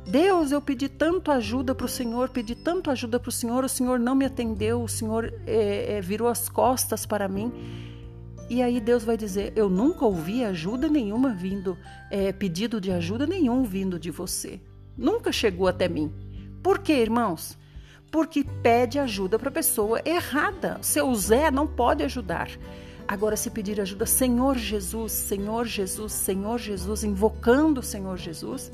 Deus, eu pedi tanto ajuda para o Senhor, pedi tanto ajuda para o Senhor, o Senhor não me atendeu, o Senhor é, é, virou as costas para mim. E aí Deus vai dizer: Eu nunca ouvi ajuda nenhuma vindo, é, pedido de ajuda nenhum vindo de você. Nunca chegou até mim. Por quê, irmãos? Porque pede ajuda para a pessoa errada. Seu Zé não pode ajudar. Agora, se pedir ajuda, Senhor Jesus, Senhor Jesus, Senhor Jesus, invocando o Senhor Jesus,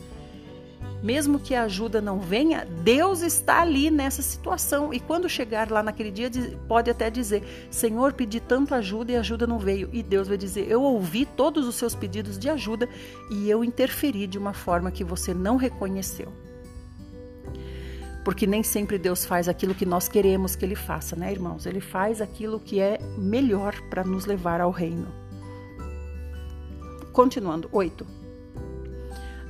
mesmo que a ajuda não venha, Deus está ali nessa situação. E quando chegar lá naquele dia, pode até dizer: Senhor, pedi tanto ajuda e a ajuda não veio. E Deus vai dizer: Eu ouvi todos os seus pedidos de ajuda e eu interferi de uma forma que você não reconheceu. Porque nem sempre Deus faz aquilo que nós queremos que Ele faça, né, irmãos? Ele faz aquilo que é melhor para nos levar ao reino. Continuando, 8.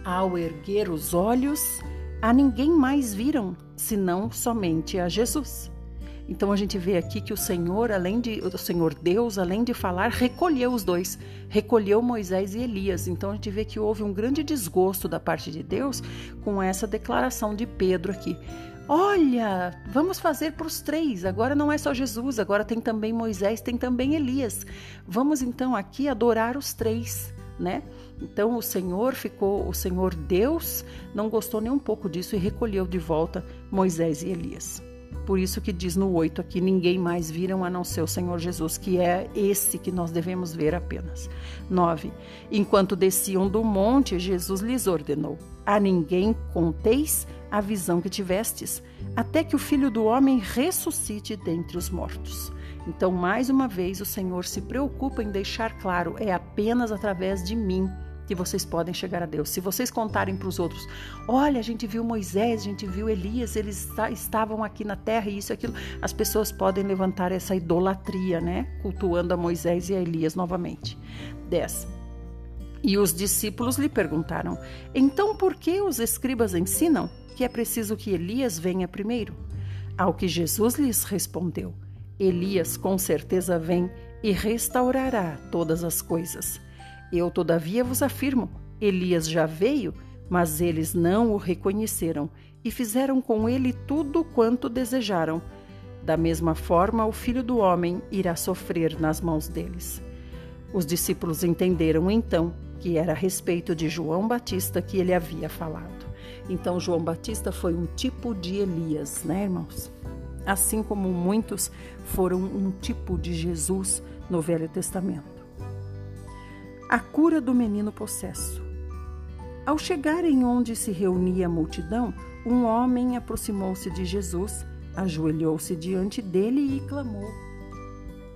Ao erguer os olhos, a ninguém mais viram, senão somente a Jesus. Então a gente vê aqui que o Senhor, além de o Senhor Deus, além de falar, recolheu os dois, recolheu Moisés e Elias. Então a gente vê que houve um grande desgosto da parte de Deus com essa declaração de Pedro aqui. Olha, vamos fazer para os três. Agora não é só Jesus, agora tem também Moisés, tem também Elias. Vamos então aqui adorar os três, né? Então o Senhor ficou, o Senhor Deus não gostou nem um pouco disso e recolheu de volta Moisés e Elias. Por isso que diz no 8 aqui: ninguém mais viram a não ser o Senhor Jesus, que é esse que nós devemos ver apenas. 9. Enquanto desciam do monte, Jesus lhes ordenou: A ninguém conteis a visão que tivestes, até que o filho do homem ressuscite dentre os mortos. Então, mais uma vez, o Senhor se preocupa em deixar claro: é apenas através de mim que vocês podem chegar a Deus. Se vocês contarem para os outros, olha, a gente viu Moisés, a gente viu Elias, eles estavam aqui na terra e isso e aquilo, as pessoas podem levantar essa idolatria, né? Cultuando a Moisés e a Elias novamente. 10. E os discípulos lhe perguntaram: Então por que os escribas ensinam que é preciso que Elias venha primeiro? Ao que Jesus lhes respondeu: Elias com certeza vem e restaurará todas as coisas. Eu, todavia, vos afirmo: Elias já veio, mas eles não o reconheceram e fizeram com ele tudo quanto desejaram. Da mesma forma, o filho do homem irá sofrer nas mãos deles. Os discípulos entenderam então que era a respeito de João Batista que ele havia falado. Então, João Batista foi um tipo de Elias, né, irmãos? Assim como muitos foram um tipo de Jesus no Velho Testamento a cura do menino possesso. Ao chegarem onde se reunia a multidão, um homem aproximou-se de Jesus, ajoelhou-se diante dele e clamou: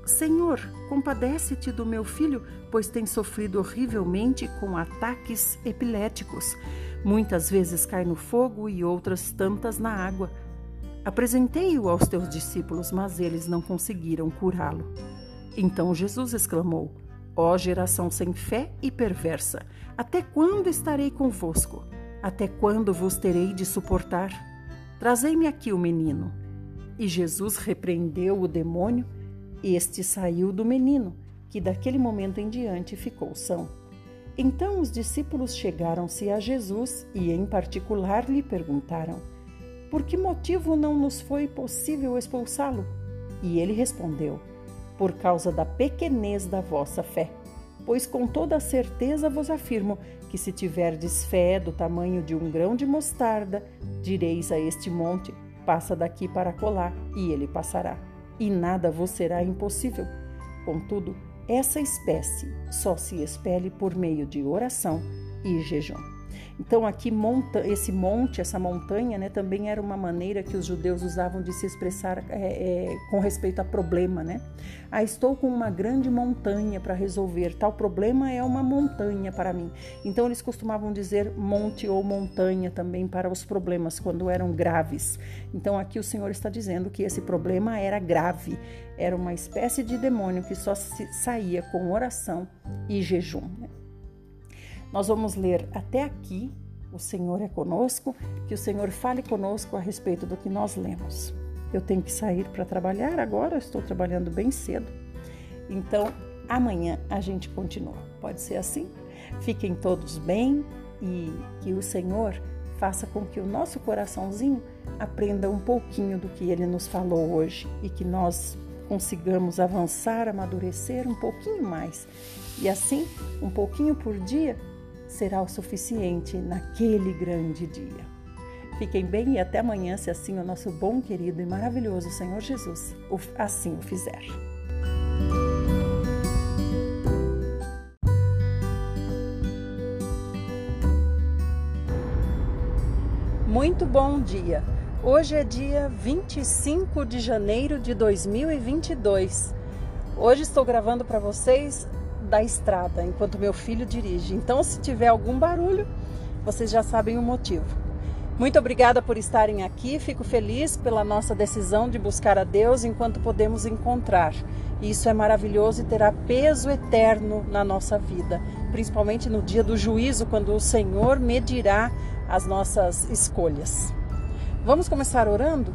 Senhor, compadece-te do meu filho, pois tem sofrido horrivelmente com ataques epiléticos. Muitas vezes cai no fogo e outras tantas na água. Apresentei-o aos teus discípulos, mas eles não conseguiram curá-lo. Então Jesus exclamou: Ó geração sem fé e perversa, até quando estarei convosco? Até quando vos terei de suportar? Trazei-me aqui o menino. E Jesus repreendeu o demônio, este saiu do menino, que daquele momento em diante ficou são. Então os discípulos chegaram-se a Jesus e, em particular, lhe perguntaram: Por que motivo não nos foi possível expulsá-lo? E ele respondeu: por causa da pequenez da vossa fé. Pois com toda a certeza vos afirmo que se tiverdes fé do tamanho de um grão de mostarda, direis a este monte: passa daqui para colar, e ele passará, e nada vos será impossível. Contudo, essa espécie só se expele por meio de oração e jejum. Então aqui monta esse monte, essa montanha, né, também era uma maneira que os judeus usavam de se expressar é, é, com respeito a problema, né? Ah, estou com uma grande montanha para resolver. Tal problema é uma montanha para mim. Então eles costumavam dizer monte ou montanha também para os problemas quando eram graves. Então aqui o Senhor está dizendo que esse problema era grave, era uma espécie de demônio que só saía com oração e jejum. Né? Nós vamos ler até aqui. O Senhor é conosco, que o Senhor fale conosco a respeito do que nós lemos. Eu tenho que sair para trabalhar agora, estou trabalhando bem cedo. Então, amanhã a gente continua. Pode ser assim? Fiquem todos bem e que o Senhor faça com que o nosso coraçãozinho aprenda um pouquinho do que ele nos falou hoje e que nós consigamos avançar, amadurecer um pouquinho mais. E assim, um pouquinho por dia, será o suficiente naquele grande dia. Fiquem bem e até amanhã, se assim o nosso bom, querido e maravilhoso Senhor Jesus assim o fizer. Muito bom dia! Hoje é dia 25 de janeiro de 2022. Hoje estou gravando para vocês da estrada enquanto meu filho dirige. Então, se tiver algum barulho, vocês já sabem o motivo. Muito obrigada por estarem aqui. Fico feliz pela nossa decisão de buscar a Deus enquanto podemos encontrar. Isso é maravilhoso e terá peso eterno na nossa vida, principalmente no dia do juízo, quando o Senhor medirá as nossas escolhas. Vamos começar orando?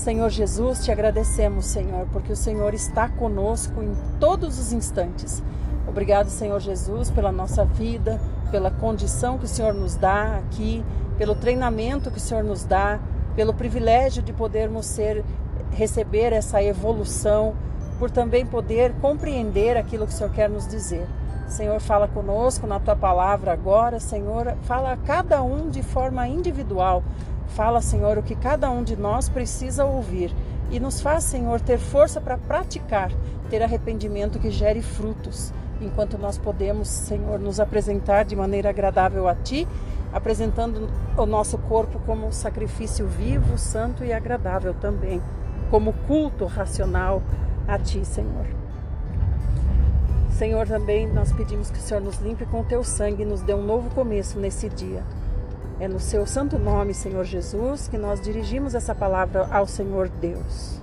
Senhor Jesus, te agradecemos, Senhor, porque o Senhor está conosco em todos os instantes. Obrigado, Senhor Jesus, pela nossa vida, pela condição que o Senhor nos dá aqui, pelo treinamento que o Senhor nos dá, pelo privilégio de podermos ser receber essa evolução, por também poder compreender aquilo que o Senhor quer nos dizer. Senhor, fala conosco na tua palavra agora, Senhor, fala a cada um de forma individual. Fala, Senhor, o que cada um de nós precisa ouvir e nos faz, Senhor, ter força para praticar, ter arrependimento que gere frutos, enquanto nós podemos, Senhor, nos apresentar de maneira agradável a Ti, apresentando o nosso corpo como um sacrifício vivo, santo e agradável também, como culto racional a Ti, Senhor. Senhor, também nós pedimos que o Senhor nos limpe com o Teu sangue e nos dê um novo começo nesse dia. É no Seu santo nome, Senhor Jesus, que nós dirigimos essa palavra ao Senhor Deus.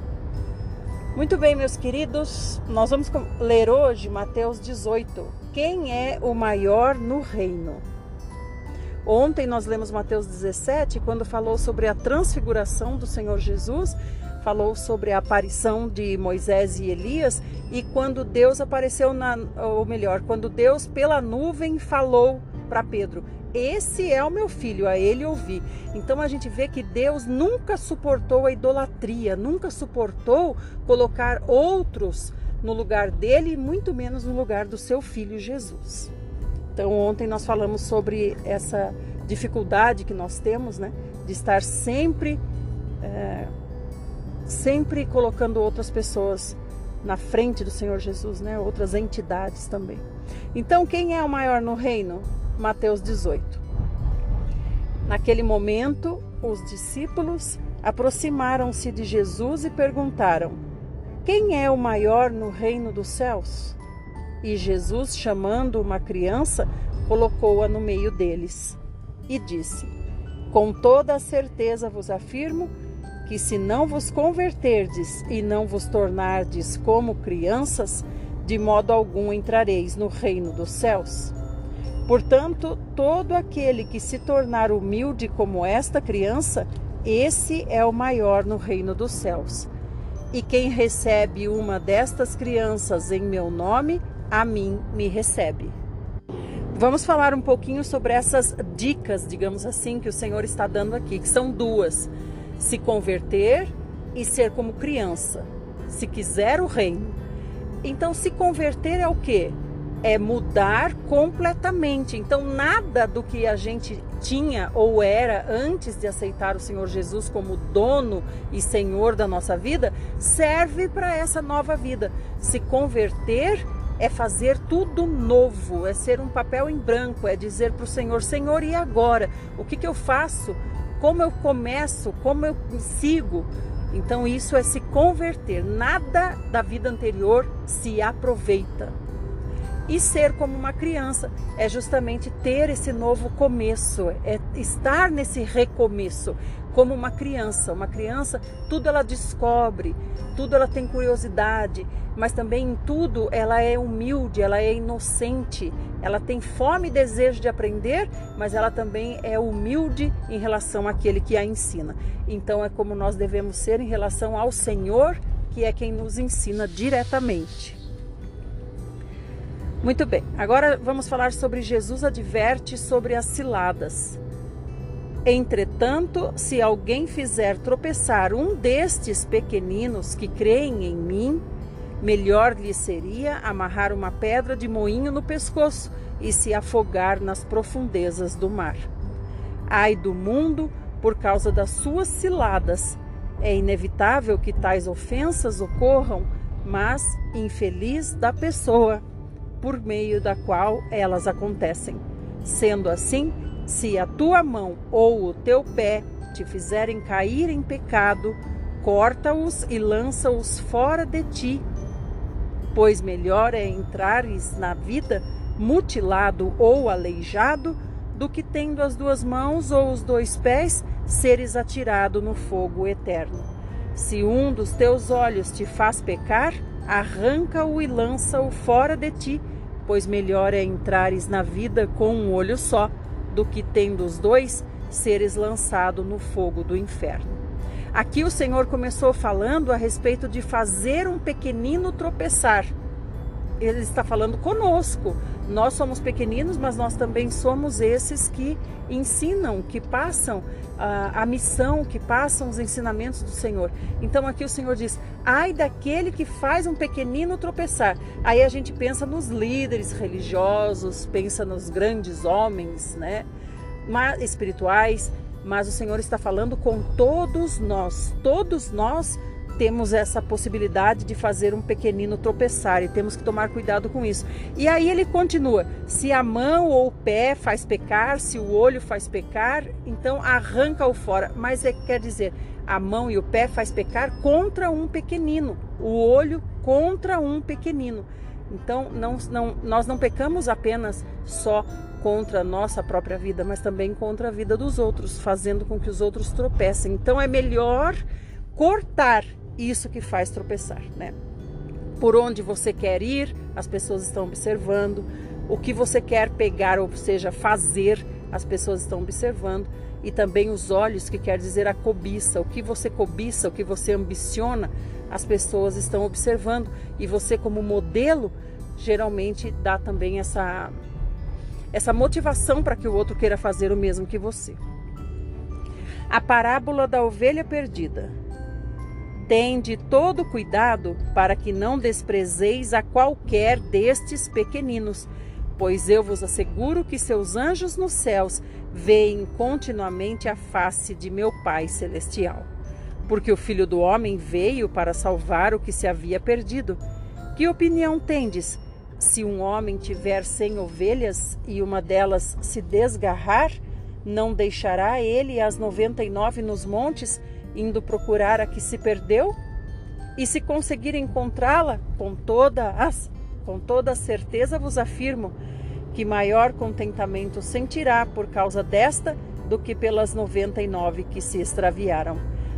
Muito bem, meus queridos, nós vamos ler hoje Mateus 18. Quem é o maior no reino? Ontem nós lemos Mateus 17, quando falou sobre a transfiguração do Senhor Jesus, falou sobre a aparição de Moisés e Elias e quando Deus apareceu na, ou melhor, quando Deus pela nuvem falou para Pedro: "Esse é o meu filho, a ele ouvi". Então a gente vê que Deus nunca suportou a idolatria, nunca suportou colocar outros no lugar dele muito menos no lugar do seu filho Jesus. Então, ontem nós falamos sobre essa dificuldade que nós temos, né, de estar sempre, é, sempre colocando outras pessoas na frente do Senhor Jesus, né, outras entidades também. Então, quem é o maior no reino? Mateus 18. Naquele momento, os discípulos aproximaram-se de Jesus e perguntaram: Quem é o maior no reino dos céus? E Jesus, chamando uma criança, colocou-a no meio deles e disse: Com toda a certeza vos afirmo que, se não vos converterdes e não vos tornardes como crianças, de modo algum entrareis no reino dos céus. Portanto, todo aquele que se tornar humilde como esta criança, esse é o maior no reino dos céus. E quem recebe uma destas crianças em meu nome, a mim me recebe. Vamos falar um pouquinho sobre essas dicas, digamos assim, que o Senhor está dando aqui, que são duas: se converter e ser como criança, se quiser o reino. Então, se converter é o quê? É mudar completamente. Então, nada do que a gente tinha ou era antes de aceitar o Senhor Jesus como dono e Senhor da nossa vida serve para essa nova vida. Se converter é fazer tudo novo, é ser um papel em branco, é dizer para o Senhor: Senhor, e agora? O que, que eu faço? Como eu começo? Como eu sigo? Então, isso é se converter. Nada da vida anterior se aproveita. E ser como uma criança é justamente ter esse novo começo, é estar nesse recomeço, como uma criança. Uma criança, tudo ela descobre, tudo ela tem curiosidade, mas também em tudo ela é humilde, ela é inocente, ela tem fome e desejo de aprender, mas ela também é humilde em relação àquele que a ensina. Então é como nós devemos ser em relação ao Senhor, que é quem nos ensina diretamente. Muito bem, agora vamos falar sobre Jesus adverte sobre as ciladas. Entretanto, se alguém fizer tropeçar um destes pequeninos que creem em mim, melhor lhe seria amarrar uma pedra de moinho no pescoço e se afogar nas profundezas do mar. Ai do mundo por causa das suas ciladas. É inevitável que tais ofensas ocorram, mas infeliz da pessoa por meio da qual elas acontecem. Sendo assim, se a tua mão ou o teu pé te fizerem cair em pecado, corta-os e lança-os fora de ti. Pois melhor é entrares na vida mutilado ou aleijado do que tendo as duas mãos ou os dois pés seres atirado no fogo eterno. Se um dos teus olhos te faz pecar, arranca-o e lança-o fora de ti, pois melhor é entrares na vida com um olho só, do que tendo os dois, seres lançado no fogo do inferno. Aqui o Senhor começou falando a respeito de fazer um pequenino tropeçar. Ele está falando conosco. Nós somos pequeninos, mas nós também somos esses que ensinam, que passam a, a, missão, que passam os ensinamentos do Senhor. Então aqui o Senhor diz: ai daquele que faz um pequenino tropeçar. Aí a gente pensa nos líderes religiosos, pensa nos grandes homens, né? espirituais, mas o Senhor está falando com todos nós. Todos nós temos essa possibilidade de fazer um pequenino tropeçar e temos que tomar cuidado com isso. E aí ele continua: se a mão ou o pé faz pecar, se o olho faz pecar, então arranca-o fora. Mas é, quer dizer, a mão e o pé faz pecar contra um pequenino, o olho contra um pequenino. Então, não, não, nós não pecamos apenas só contra a nossa própria vida, mas também contra a vida dos outros, fazendo com que os outros tropecem. Então, é melhor cortar isso que faz tropeçar, né? Por onde você quer ir, as pessoas estão observando. O que você quer pegar, ou seja, fazer, as pessoas estão observando. E também os olhos, que quer dizer a cobiça. O que você cobiça, o que você ambiciona, as pessoas estão observando. E você, como modelo, geralmente dá também essa, essa motivação para que o outro queira fazer o mesmo que você. A parábola da ovelha perdida. Tende todo cuidado para que não desprezeis a qualquer destes pequeninos, pois eu vos asseguro que seus anjos nos céus veem continuamente a face de meu Pai celestial. Porque o Filho do Homem veio para salvar o que se havia perdido. Que opinião tendes? Se um homem tiver cem ovelhas e uma delas se desgarrar, não deixará ele as noventa e nove nos montes indo procurar a que se perdeu? E se conseguir encontrá-la, com toda as com toda certeza vos afirmo que maior contentamento sentirá por causa desta do que pelas noventa e nove que se extraviaram.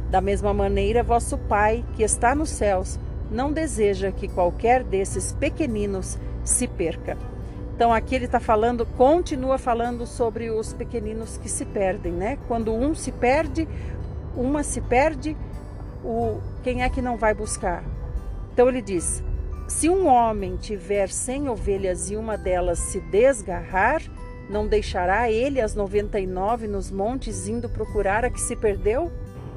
Da mesma maneira, vosso Pai, que está nos céus, não deseja que qualquer desses pequeninos se perca. Então aqui ele está falando, continua falando sobre os pequeninos que se perdem, né? Quando um se perde, uma se perde, o quem é que não vai buscar? Então ele diz: se um homem tiver cem ovelhas e uma delas se desgarrar, não deixará ele as noventa e nove nos montes indo procurar a que se perdeu?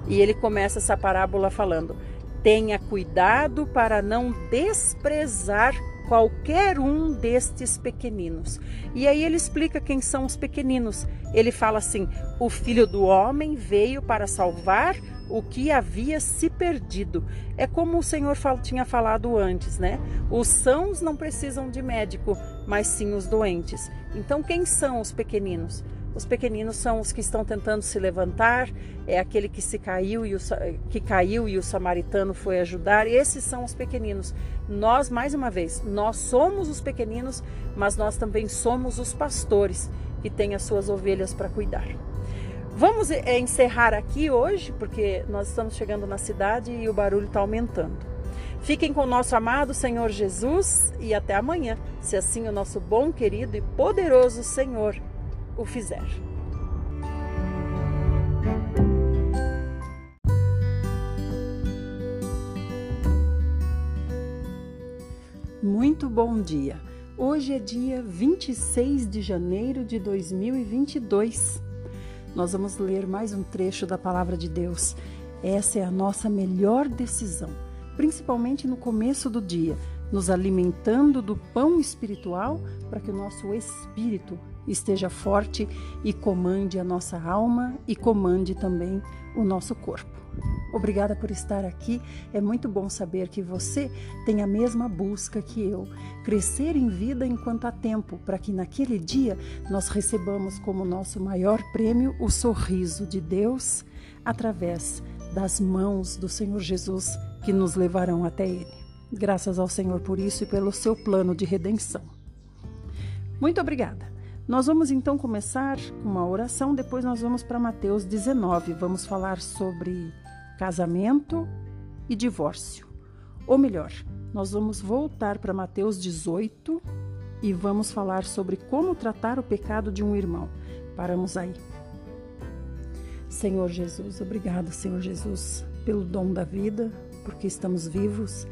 E ele começa essa parábola falando: tenha cuidado para não desprezar qualquer um destes pequeninos. E aí ele explica quem são os pequeninos. Ele fala assim: o filho do homem veio para salvar o que havia se perdido. É como o Senhor tinha falado antes, né? Os sãos não precisam de médico, mas sim os doentes. Então, quem são os pequeninos? Os pequeninos são os que estão tentando se levantar, é aquele que se caiu e o, que caiu e o samaritano foi ajudar. Esses são os pequeninos. Nós, mais uma vez, nós somos os pequeninos, mas nós também somos os pastores que têm as suas ovelhas para cuidar. Vamos é, encerrar aqui hoje, porque nós estamos chegando na cidade e o barulho está aumentando. Fiquem com o nosso amado Senhor Jesus e até amanhã, se assim o nosso bom, querido e poderoso Senhor o fizer. Muito bom dia! Hoje é dia 26 de janeiro de 2022. Nós vamos ler mais um trecho da Palavra de Deus. Essa é a nossa melhor decisão, principalmente no começo do dia, nos alimentando do pão espiritual para que o nosso espírito esteja forte e comande a nossa alma e comande também o nosso corpo. Obrigada por estar aqui. É muito bom saber que você tem a mesma busca que eu, crescer em vida enquanto há tempo, para que naquele dia nós recebamos como nosso maior prêmio o sorriso de Deus através das mãos do Senhor Jesus que nos levarão até Ele. Graças ao Senhor por isso e pelo seu plano de redenção. Muito obrigada. Nós vamos então começar com uma oração, depois nós vamos para Mateus 19. Vamos falar sobre casamento e divórcio. Ou melhor, nós vamos voltar para Mateus 18 e vamos falar sobre como tratar o pecado de um irmão. Paramos aí. Senhor Jesus, obrigado, Senhor Jesus, pelo dom da vida, porque estamos vivos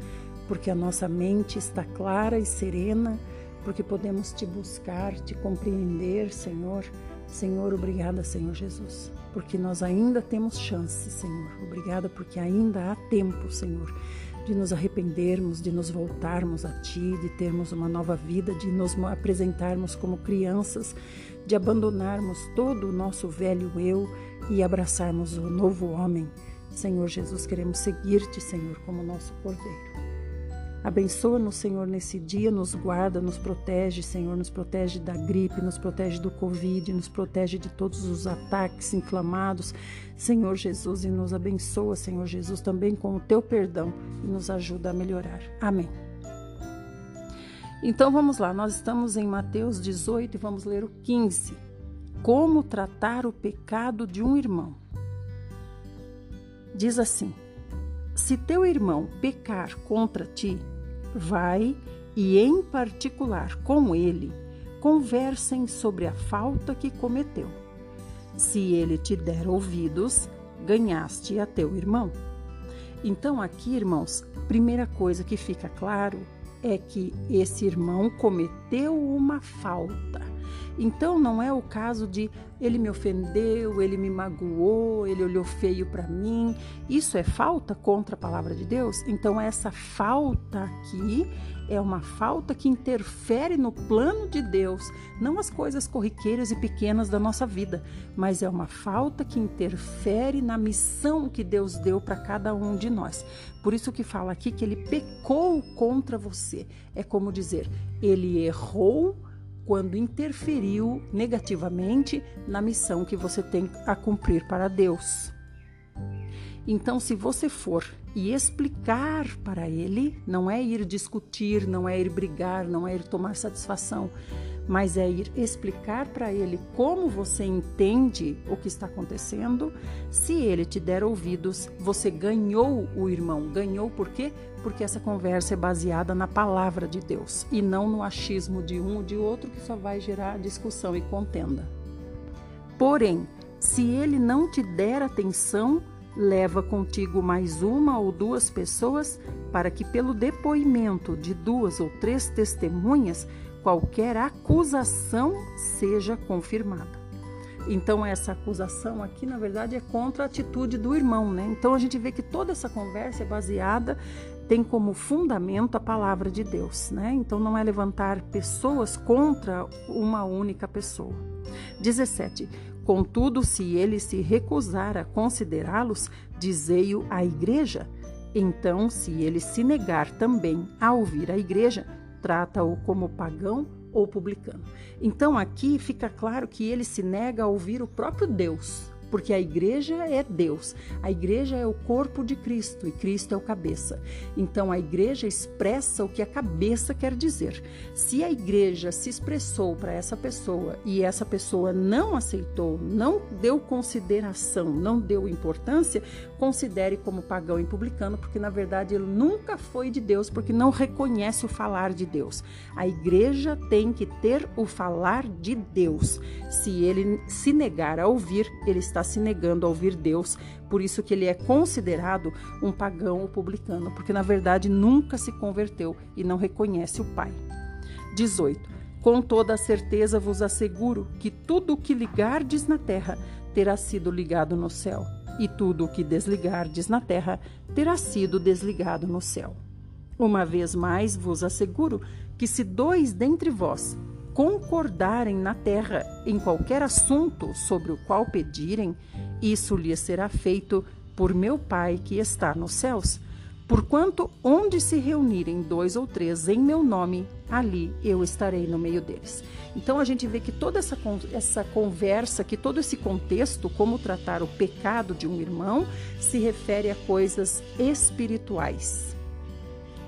porque a nossa mente está clara e serena, porque podemos te buscar, te compreender, Senhor. Senhor, obrigada, Senhor Jesus, porque nós ainda temos chance, Senhor. Obrigada porque ainda há tempo, Senhor, de nos arrependermos, de nos voltarmos a Ti, de termos uma nova vida, de nos apresentarmos como crianças, de abandonarmos todo o nosso velho eu e abraçarmos o novo homem. Senhor Jesus, queremos seguir-te, Senhor, como nosso Cordeiro. Abençoa-nos, Senhor, nesse dia, nos guarda, nos protege, Senhor, nos protege da gripe, nos protege do Covid, nos protege de todos os ataques inflamados, Senhor Jesus, e nos abençoa, Senhor Jesus, também com o teu perdão e nos ajuda a melhorar. Amém. Então vamos lá, nós estamos em Mateus 18 e vamos ler o 15. Como tratar o pecado de um irmão? Diz assim: Se teu irmão pecar contra ti, vai e, em particular com ele, conversem sobre a falta que cometeu. Se ele te der ouvidos, ganhaste a teu irmão. Então, aqui, irmãos, primeira coisa que fica claro é que esse irmão cometeu uma falta. Então não é o caso de ele me ofendeu, ele me magoou, ele olhou feio para mim. Isso é falta contra a palavra de Deus? Então essa falta aqui é uma falta que interfere no plano de Deus, não as coisas corriqueiras e pequenas da nossa vida, mas é uma falta que interfere na missão que Deus deu para cada um de nós. Por isso que fala aqui que ele pecou contra você. É como dizer, ele errou quando interferiu negativamente na missão que você tem a cumprir para Deus. Então, se você for e explicar para ele, não é ir discutir, não é ir brigar, não é ir tomar satisfação, mas é ir explicar para ele como você entende o que está acontecendo. Se ele te der ouvidos, você ganhou o irmão. Ganhou por quê? Porque essa conversa é baseada na palavra de Deus e não no achismo de um ou de outro que só vai gerar discussão e contenda. Porém, se ele não te der atenção, leva contigo mais uma ou duas pessoas, para que, pelo depoimento de duas ou três testemunhas, qualquer acusação seja confirmada. Então, essa acusação aqui, na verdade, é contra a atitude do irmão, né? Então, a gente vê que toda essa conversa é baseada, tem como fundamento a palavra de Deus, né? Então, não é levantar pessoas contra uma única pessoa. 17. Contudo, se ele se recusar a considerá-los, dizei-o à igreja. Então, se ele se negar também a ouvir a igreja, trata-o como pagão ou publicano. Então aqui fica claro que ele se nega a ouvir o próprio Deus porque a igreja é Deus, a igreja é o corpo de Cristo e Cristo é o cabeça. Então a igreja expressa o que a cabeça quer dizer. Se a igreja se expressou para essa pessoa e essa pessoa não aceitou, não deu consideração, não deu importância, considere como pagão e publicano, porque na verdade ele nunca foi de Deus, porque não reconhece o falar de Deus. A igreja tem que ter o falar de Deus. Se ele se negar a ouvir, ele está se negando a ouvir Deus, por isso que ele é considerado um pagão ou publicano, porque na verdade nunca se converteu e não reconhece o Pai. 18. Com toda a certeza vos asseguro que tudo o que ligardes na terra terá sido ligado no céu, e tudo o que desligardes na terra terá sido desligado no céu. Uma vez mais vos asseguro que se dois dentre vós concordarem na terra em qualquer assunto sobre o qual pedirem, isso lhes será feito por meu Pai que está nos céus. Porquanto onde se reunirem dois ou três em meu nome, ali eu estarei no meio deles. Então a gente vê que toda essa, essa conversa, que todo esse contexto, como tratar o pecado de um irmão, se refere a coisas espirituais.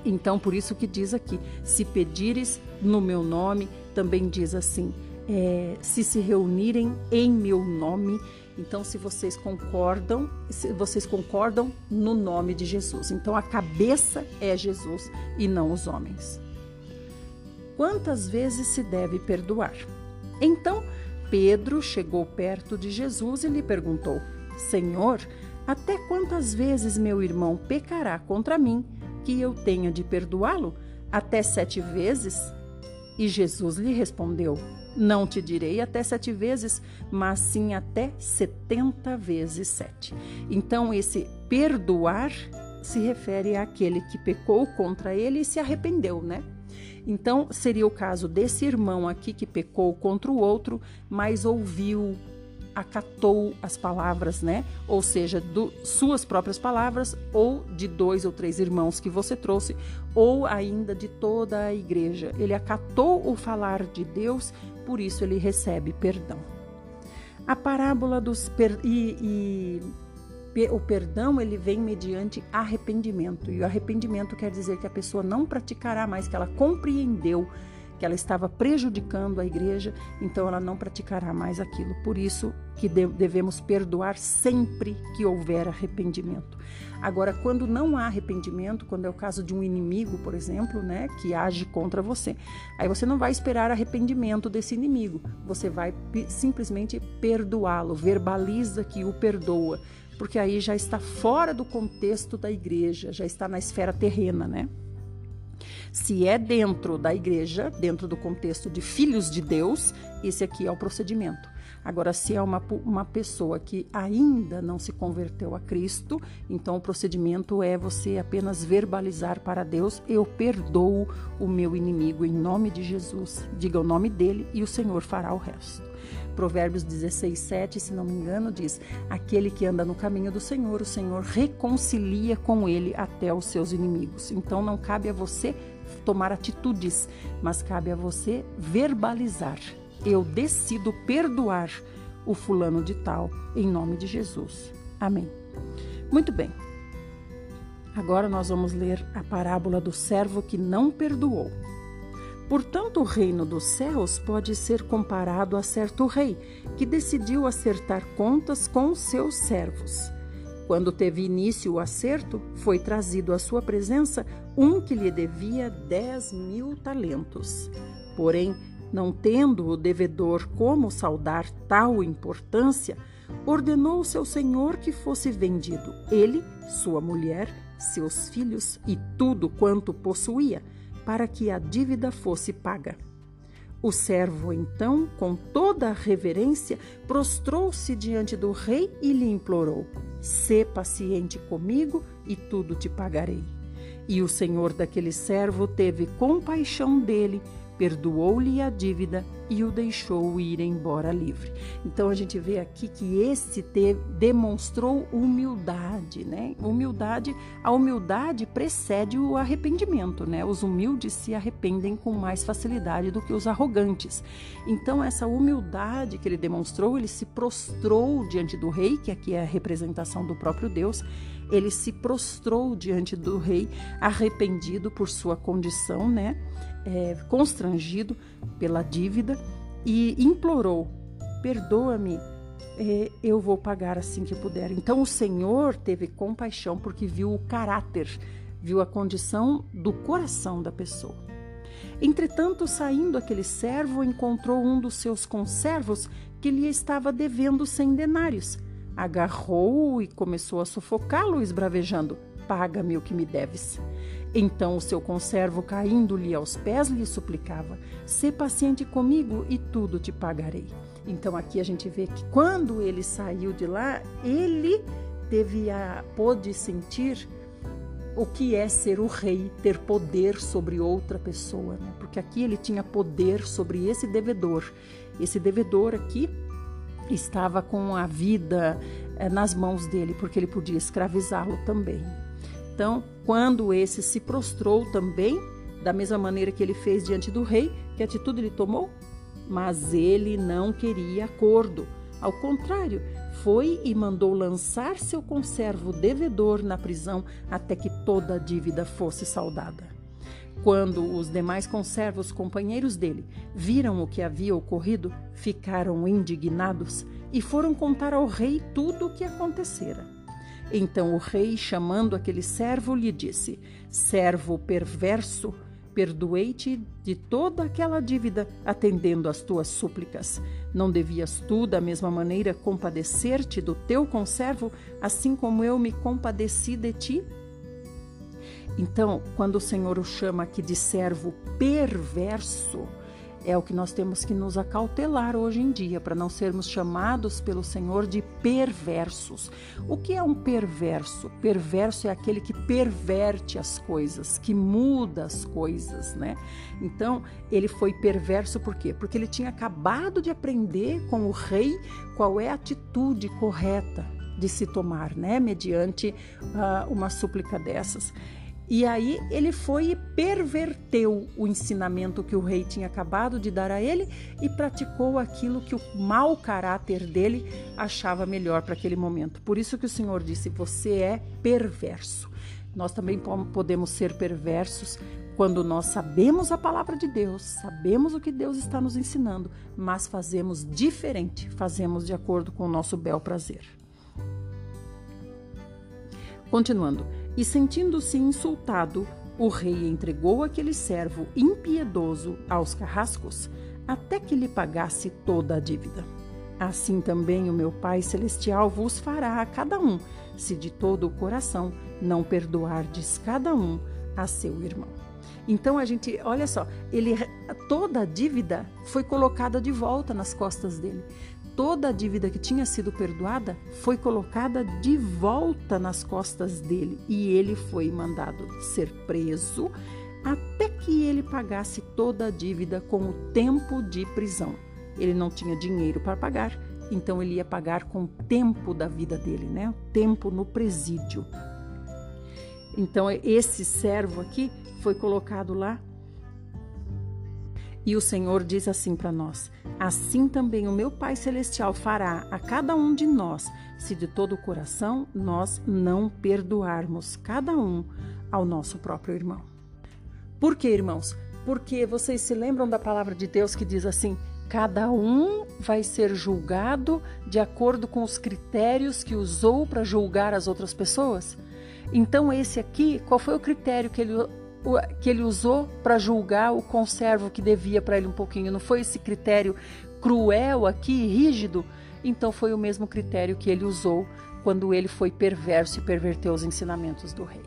Então, por isso que diz aqui: se pedires no meu nome, também diz assim: é, se se reunirem em meu nome. Então, se vocês concordam, se vocês concordam no nome de Jesus. Então, a cabeça é Jesus e não os homens. Quantas vezes se deve perdoar? Então, Pedro chegou perto de Jesus e lhe perguntou: Senhor, até quantas vezes meu irmão pecará contra mim que eu tenha de perdoá-lo? Até sete vezes? E Jesus lhe respondeu: Não te direi até sete vezes, mas sim até setenta vezes sete. Então, esse perdoar se refere àquele que pecou contra ele e se arrependeu, né? Então, seria o caso desse irmão aqui que pecou contra o outro, mas ouviu, acatou as palavras, né? Ou seja, do, suas próprias palavras, ou de dois ou três irmãos que você trouxe, ou ainda de toda a igreja. Ele acatou o falar de Deus, por isso ele recebe perdão. A parábola dos. Per, e, e o perdão ele vem mediante arrependimento. E o arrependimento quer dizer que a pessoa não praticará mais, que ela compreendeu que ela estava prejudicando a igreja, então ela não praticará mais aquilo. Por isso que devemos perdoar sempre que houver arrependimento. Agora, quando não há arrependimento, quando é o caso de um inimigo, por exemplo, né, que age contra você, aí você não vai esperar arrependimento desse inimigo, você vai simplesmente perdoá-lo, verbaliza que o perdoa, porque aí já está fora do contexto da igreja, já está na esfera terrena, né? Se é dentro da igreja, dentro do contexto de filhos de Deus, esse aqui é o procedimento. Agora, se é uma, uma pessoa que ainda não se converteu a Cristo, então o procedimento é você apenas verbalizar para Deus: Eu perdoo o meu inimigo em nome de Jesus. Diga o nome dele e o Senhor fará o resto. Provérbios 16, 7, se não me engano, diz: Aquele que anda no caminho do Senhor, o Senhor reconcilia com ele até os seus inimigos. Então não cabe a você tomar atitudes, mas cabe a você verbalizar. Eu decido perdoar o fulano de tal em nome de Jesus. Amém. Muito bem. Agora nós vamos ler a parábola do servo que não perdoou. Portanto, o reino dos céus pode ser comparado a certo rei que decidiu acertar contas com os seus servos. Quando teve início o acerto, foi trazido à sua presença um que lhe devia dez mil talentos. Porém, não tendo o devedor como saudar tal importância, ordenou seu senhor que fosse vendido, ele, sua mulher, seus filhos e tudo quanto possuía, para que a dívida fosse paga. O servo, então, com toda a reverência, prostrou-se diante do rei e lhe implorou: Sê paciente comigo e tudo te pagarei. E o senhor daquele servo teve compaixão dele perdoou-lhe a dívida e o deixou ir embora livre. Então a gente vê aqui que esse te, demonstrou humildade, né? Humildade, a humildade precede o arrependimento, né? Os humildes se arrependem com mais facilidade do que os arrogantes. Então essa humildade que ele demonstrou, ele se prostrou diante do rei, que aqui é a representação do próprio Deus, ele se prostrou diante do rei, arrependido por sua condição, né? É, constrangido pela dívida e implorou: Perdoa-me, é, eu vou pagar assim que puder. Então o Senhor teve compaixão porque viu o caráter, viu a condição do coração da pessoa. Entretanto, saindo aquele servo, encontrou um dos seus conservos que lhe estava devendo cem denários agarrou-o e começou a sufocá-lo, esbravejando: Paga-me o que me deves. Então o seu conservo, caindo-lhe aos pés, lhe suplicava: Sê paciente comigo e tudo te pagarei. Então aqui a gente vê que quando ele saiu de lá, ele teve a pôde sentir o que é ser o rei, ter poder sobre outra pessoa, né? Porque aqui ele tinha poder sobre esse devedor. Esse devedor aqui estava com a vida é, nas mãos dele, porque ele podia escravizá-lo também. Então, quando esse se prostrou também, da mesma maneira que ele fez diante do rei, que atitude ele tomou? Mas ele não queria acordo. Ao contrário, foi e mandou lançar seu conservo devedor na prisão até que toda a dívida fosse saldada. Quando os demais conservos companheiros dele viram o que havia ocorrido, ficaram indignados e foram contar ao rei tudo o que acontecera. Então o rei, chamando aquele servo, lhe disse: Servo perverso, perdoei-te de toda aquela dívida, atendendo às tuas súplicas. Não devias tu, da mesma maneira, compadecer-te do teu conservo, assim como eu me compadeci de ti? Então, quando o Senhor o chama aqui de servo perverso, é o que nós temos que nos acautelar hoje em dia, para não sermos chamados pelo Senhor de perversos. O que é um perverso? Perverso é aquele que perverte as coisas, que muda as coisas, né? Então, ele foi perverso por quê? Porque ele tinha acabado de aprender com o rei qual é a atitude correta de se tomar, né? Mediante uh, uma súplica dessas. E aí ele foi e perverteu o ensinamento que o rei tinha acabado de dar a ele e praticou aquilo que o mau caráter dele achava melhor para aquele momento. Por isso que o Senhor disse: "Você é perverso". Nós também podemos ser perversos quando nós sabemos a palavra de Deus, sabemos o que Deus está nos ensinando, mas fazemos diferente, fazemos de acordo com o nosso bel prazer. Continuando. E sentindo-se insultado, o rei entregou aquele servo impiedoso aos carrascos até que lhe pagasse toda a dívida. Assim também o meu Pai Celestial vos fará a cada um, se de todo o coração não perdoardes cada um a seu irmão. Então a gente, olha só, ele toda a dívida foi colocada de volta nas costas dele toda a dívida que tinha sido perdoada foi colocada de volta nas costas dele e ele foi mandado ser preso até que ele pagasse toda a dívida com o tempo de prisão. Ele não tinha dinheiro para pagar, então ele ia pagar com o tempo da vida dele, né? O tempo no presídio. Então esse servo aqui foi colocado lá e o Senhor diz assim para nós: Assim também o meu Pai Celestial fará a cada um de nós, se de todo o coração nós não perdoarmos cada um ao nosso próprio irmão. Por que, irmãos? Porque vocês se lembram da palavra de Deus que diz assim: cada um vai ser julgado de acordo com os critérios que usou para julgar as outras pessoas? Então, esse aqui, qual foi o critério que ele que ele usou para julgar o conservo que devia para ele um pouquinho. Não foi esse critério cruel aqui, rígido? Então foi o mesmo critério que ele usou quando ele foi perverso e perverteu os ensinamentos do rei.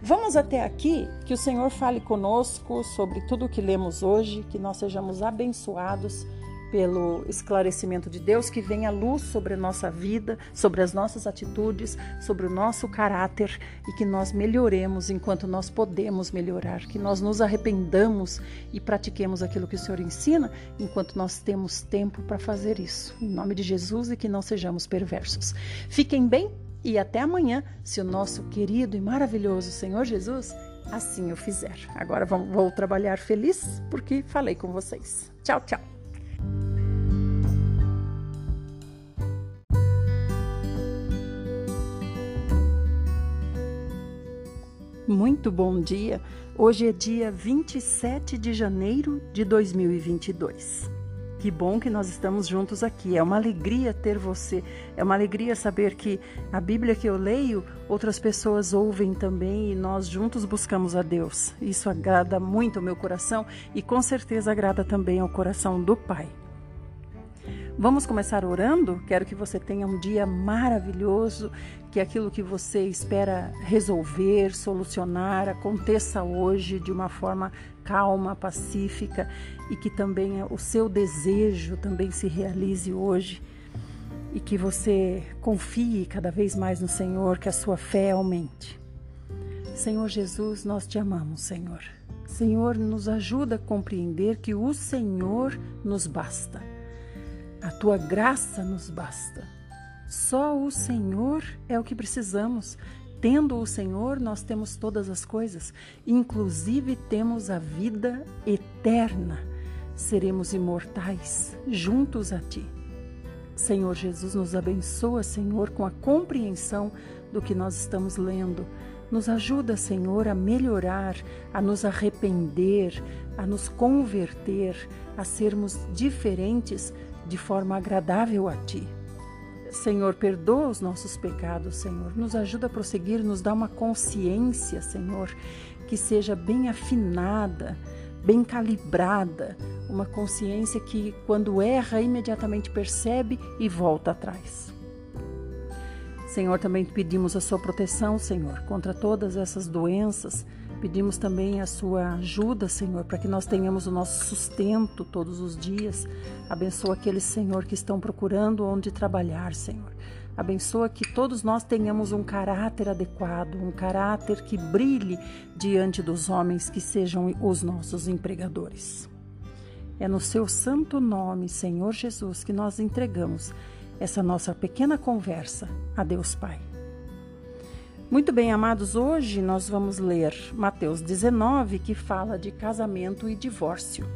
Vamos até aqui, que o Senhor fale conosco sobre tudo o que lemos hoje, que nós sejamos abençoados pelo esclarecimento de Deus, que venha luz sobre a nossa vida, sobre as nossas atitudes, sobre o nosso caráter e que nós melhoremos enquanto nós podemos melhorar, que nós nos arrependamos e pratiquemos aquilo que o Senhor ensina enquanto nós temos tempo para fazer isso. Em nome de Jesus e que não sejamos perversos. Fiquem bem e até amanhã, se o nosso querido e maravilhoso Senhor Jesus assim o fizer. Agora vou trabalhar feliz porque falei com vocês. Tchau, tchau. Muito bom dia. Hoje é dia 27 de janeiro de 2022. Que bom que nós estamos juntos aqui. É uma alegria ter você. É uma alegria saber que a Bíblia que eu leio, outras pessoas ouvem também e nós juntos buscamos a Deus. Isso agrada muito ao meu coração e com certeza agrada também ao coração do Pai. Vamos começar orando? Quero que você tenha um dia maravilhoso, que aquilo que você espera resolver, solucionar, aconteça hoje de uma forma calma, pacífica e que também o seu desejo também se realize hoje e que você confie cada vez mais no Senhor, que a sua fé aumente. Senhor Jesus, nós te amamos, Senhor. Senhor, nos ajuda a compreender que o Senhor nos basta. A tua graça nos basta. Só o Senhor é o que precisamos. Tendo o Senhor, nós temos todas as coisas, inclusive temos a vida eterna. Seremos imortais juntos a Ti. Senhor Jesus, nos abençoa, Senhor, com a compreensão do que nós estamos lendo. Nos ajuda, Senhor, a melhorar, a nos arrepender, a nos converter, a sermos diferentes de forma agradável a Ti. Senhor, perdoa os nossos pecados, Senhor. Nos ajuda a prosseguir, nos dá uma consciência, Senhor, que seja bem afinada, bem calibrada, uma consciência que, quando erra, imediatamente percebe e volta atrás. Senhor, também pedimos a sua proteção, Senhor, contra todas essas doenças. Pedimos também a sua ajuda, Senhor, para que nós tenhamos o nosso sustento todos os dias. Abençoa aqueles, Senhor, que estão procurando onde trabalhar, Senhor. Abençoa que todos nós tenhamos um caráter adequado, um caráter que brilhe diante dos homens que sejam os nossos empregadores. É no seu santo nome, Senhor Jesus, que nós entregamos essa nossa pequena conversa a Deus Pai. Muito bem, amados, hoje nós vamos ler Mateus 19, que fala de casamento e divórcio.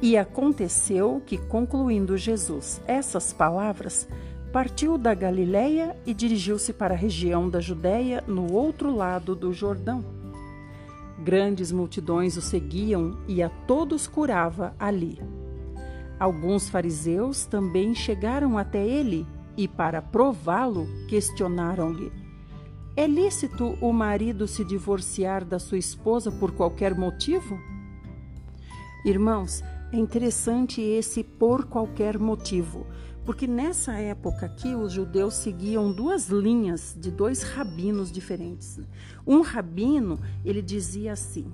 E aconteceu que, concluindo Jesus essas palavras, partiu da Galiléia e dirigiu-se para a região da Judéia, no outro lado do Jordão. Grandes multidões o seguiam e a todos curava ali. Alguns fariseus também chegaram até ele e, para prová-lo, questionaram-lhe: É lícito o marido se divorciar da sua esposa por qualquer motivo? Irmãos, é interessante esse por qualquer motivo, porque nessa época aqui os judeus seguiam duas linhas de dois rabinos diferentes. Um rabino, ele dizia assim: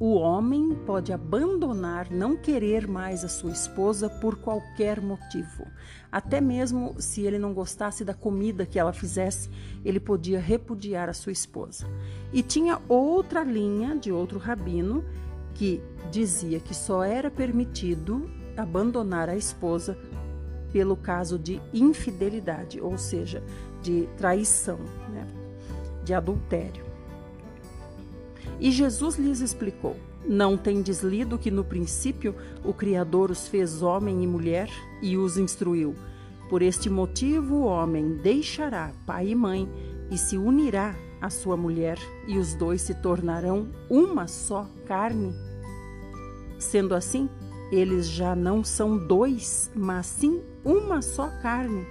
o homem pode abandonar, não querer mais a sua esposa por qualquer motivo. Até mesmo se ele não gostasse da comida que ela fizesse, ele podia repudiar a sua esposa. E tinha outra linha de outro rabino que dizia que só era permitido abandonar a esposa pelo caso de infidelidade, ou seja, de traição, né? de adultério. E Jesus lhes explicou: Não tendes lido que no princípio o Criador os fez homem e mulher e os instruiu? Por este motivo o homem deixará pai e mãe e se unirá à sua mulher, e os dois se tornarão uma só carne. Sendo assim, eles já não são dois, mas sim uma só carne.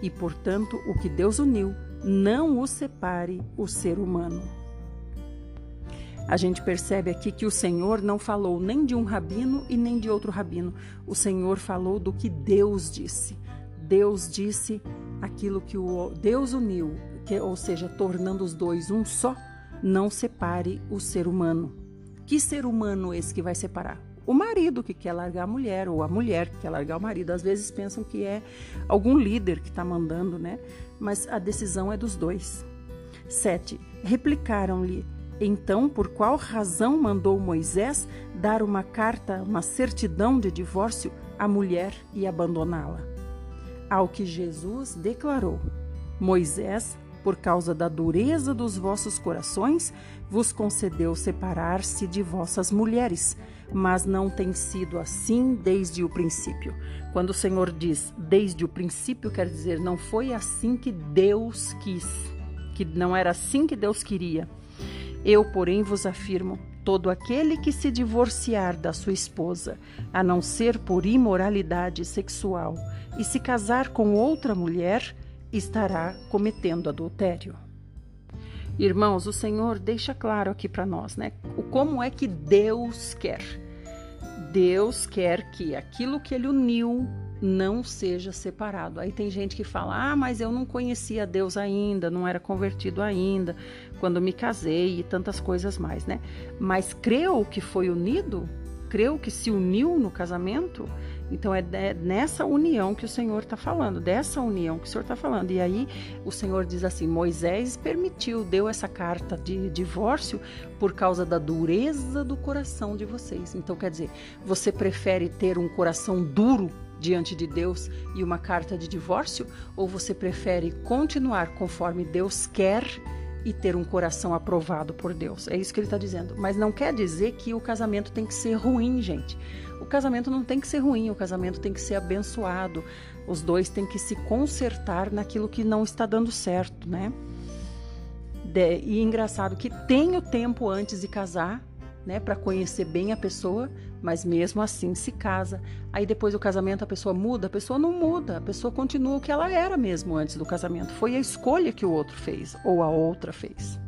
E, portanto, o que Deus uniu, não o separe o ser humano. A gente percebe aqui que o Senhor não falou nem de um rabino e nem de outro rabino. O Senhor falou do que Deus disse. Deus disse aquilo que o Deus uniu, que, ou seja, tornando os dois um só, não separe o ser humano. Que ser humano esse que vai separar? o marido que quer largar a mulher ou a mulher que quer largar o marido. Às vezes pensam que é algum líder que está mandando, né? Mas a decisão é dos dois. 7. Replicaram-lhe: Então, por qual razão mandou Moisés dar uma carta, uma certidão de divórcio à mulher e abandoná-la? Ao que Jesus declarou: Moisés por causa da dureza dos vossos corações, vos concedeu separar-se de vossas mulheres, mas não tem sido assim desde o princípio. Quando o Senhor diz desde o princípio, quer dizer não foi assim que Deus quis, que não era assim que Deus queria. Eu, porém, vos afirmo: todo aquele que se divorciar da sua esposa, a não ser por imoralidade sexual, e se casar com outra mulher, estará cometendo adultério. Irmãos, o Senhor deixa claro aqui para nós, né? O como é que Deus quer. Deus quer que aquilo que ele uniu não seja separado. Aí tem gente que fala: "Ah, mas eu não conhecia Deus ainda, não era convertido ainda, quando me casei e tantas coisas mais, né?" Mas creu que foi unido? Creu que se uniu no casamento? Então é nessa união que o Senhor está falando, dessa união que o Senhor está falando. E aí o Senhor diz assim: Moisés permitiu, deu essa carta de divórcio por causa da dureza do coração de vocês. Então quer dizer, você prefere ter um coração duro diante de Deus e uma carta de divórcio, ou você prefere continuar conforme Deus quer? e ter um coração aprovado por Deus. É isso que ele está dizendo. Mas não quer dizer que o casamento tem que ser ruim, gente. O casamento não tem que ser ruim, o casamento tem que ser abençoado. Os dois têm que se consertar naquilo que não está dando certo, né? De, e engraçado que tem o tempo antes de casar, né, para conhecer bem a pessoa, mas mesmo assim se casa. Aí depois do casamento a pessoa muda, a pessoa não muda, a pessoa continua o que ela era mesmo antes do casamento. Foi a escolha que o outro fez ou a outra fez.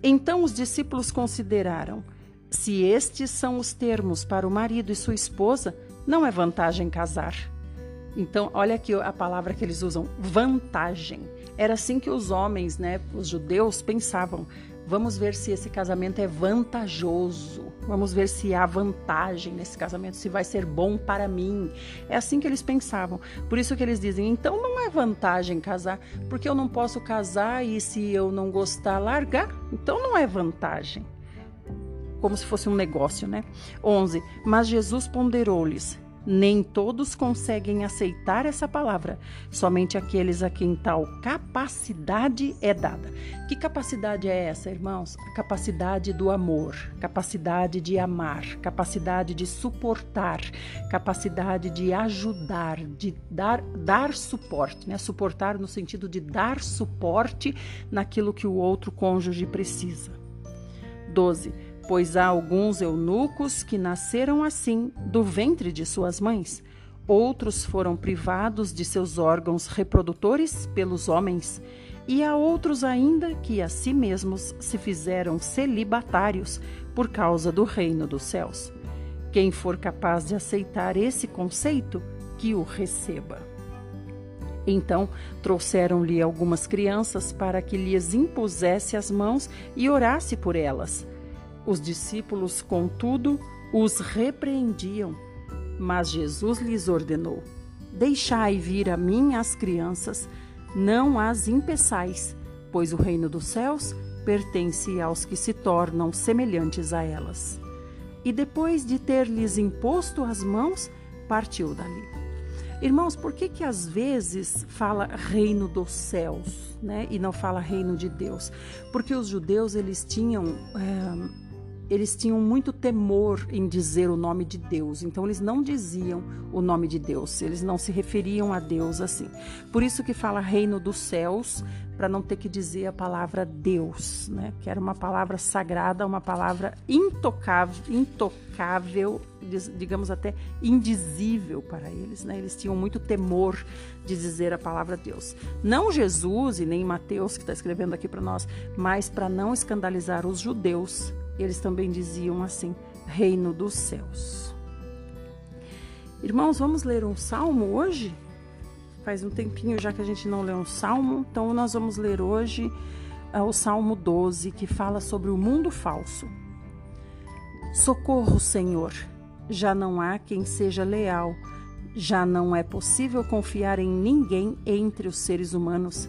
Então os discípulos consideraram: se estes são os termos para o marido e sua esposa, não é vantagem casar. Então, olha aqui a palavra que eles usam, vantagem. Era assim que os homens, né, os judeus pensavam. Vamos ver se esse casamento é vantajoso. Vamos ver se há vantagem nesse casamento, se vai ser bom para mim. É assim que eles pensavam. Por isso que eles dizem: então não é vantagem casar, porque eu não posso casar e se eu não gostar, largar. Então não é vantagem. Como se fosse um negócio, né? 11. Mas Jesus ponderou-lhes: nem todos conseguem aceitar essa palavra, somente aqueles a quem tal capacidade é dada. Que capacidade é essa, irmãos? A capacidade do amor, capacidade de amar, capacidade de suportar, capacidade de ajudar, de dar, dar suporte, né? Suportar no sentido de dar suporte naquilo que o outro cônjuge precisa. 12 pois há alguns eunucos que nasceram assim do ventre de suas mães. Outros foram privados de seus órgãos reprodutores pelos homens, e há outros ainda que a si mesmos se fizeram celibatários por causa do reino dos céus. Quem for capaz de aceitar esse conceito, que o receba. Então trouxeram-lhe algumas crianças para que lhes impusesse as mãos e orasse por elas. Os discípulos, contudo, os repreendiam, mas Jesus lhes ordenou: Deixai vir a mim as crianças, não as impeçais, pois o reino dos céus pertence aos que se tornam semelhantes a elas. E depois de ter-lhes imposto as mãos, partiu dali. Irmãos, por que que às vezes fala reino dos céus, né, e não fala reino de Deus? Porque os judeus eles tinham é, eles tinham muito temor em dizer o nome de Deus, então eles não diziam o nome de Deus, eles não se referiam a Deus assim. Por isso que fala reino dos céus, para não ter que dizer a palavra Deus, né? Que era uma palavra sagrada, uma palavra intocável, intocável, digamos até indizível para eles, né? Eles tinham muito temor de dizer a palavra Deus. Não Jesus e nem Mateus que está escrevendo aqui para nós, mas para não escandalizar os judeus eles também diziam assim: Reino dos céus. Irmãos, vamos ler um salmo hoje? Faz um tempinho já que a gente não lê um salmo, então nós vamos ler hoje uh, o Salmo 12, que fala sobre o mundo falso. Socorro, Senhor, já não há quem seja leal, já não é possível confiar em ninguém entre os seres humanos.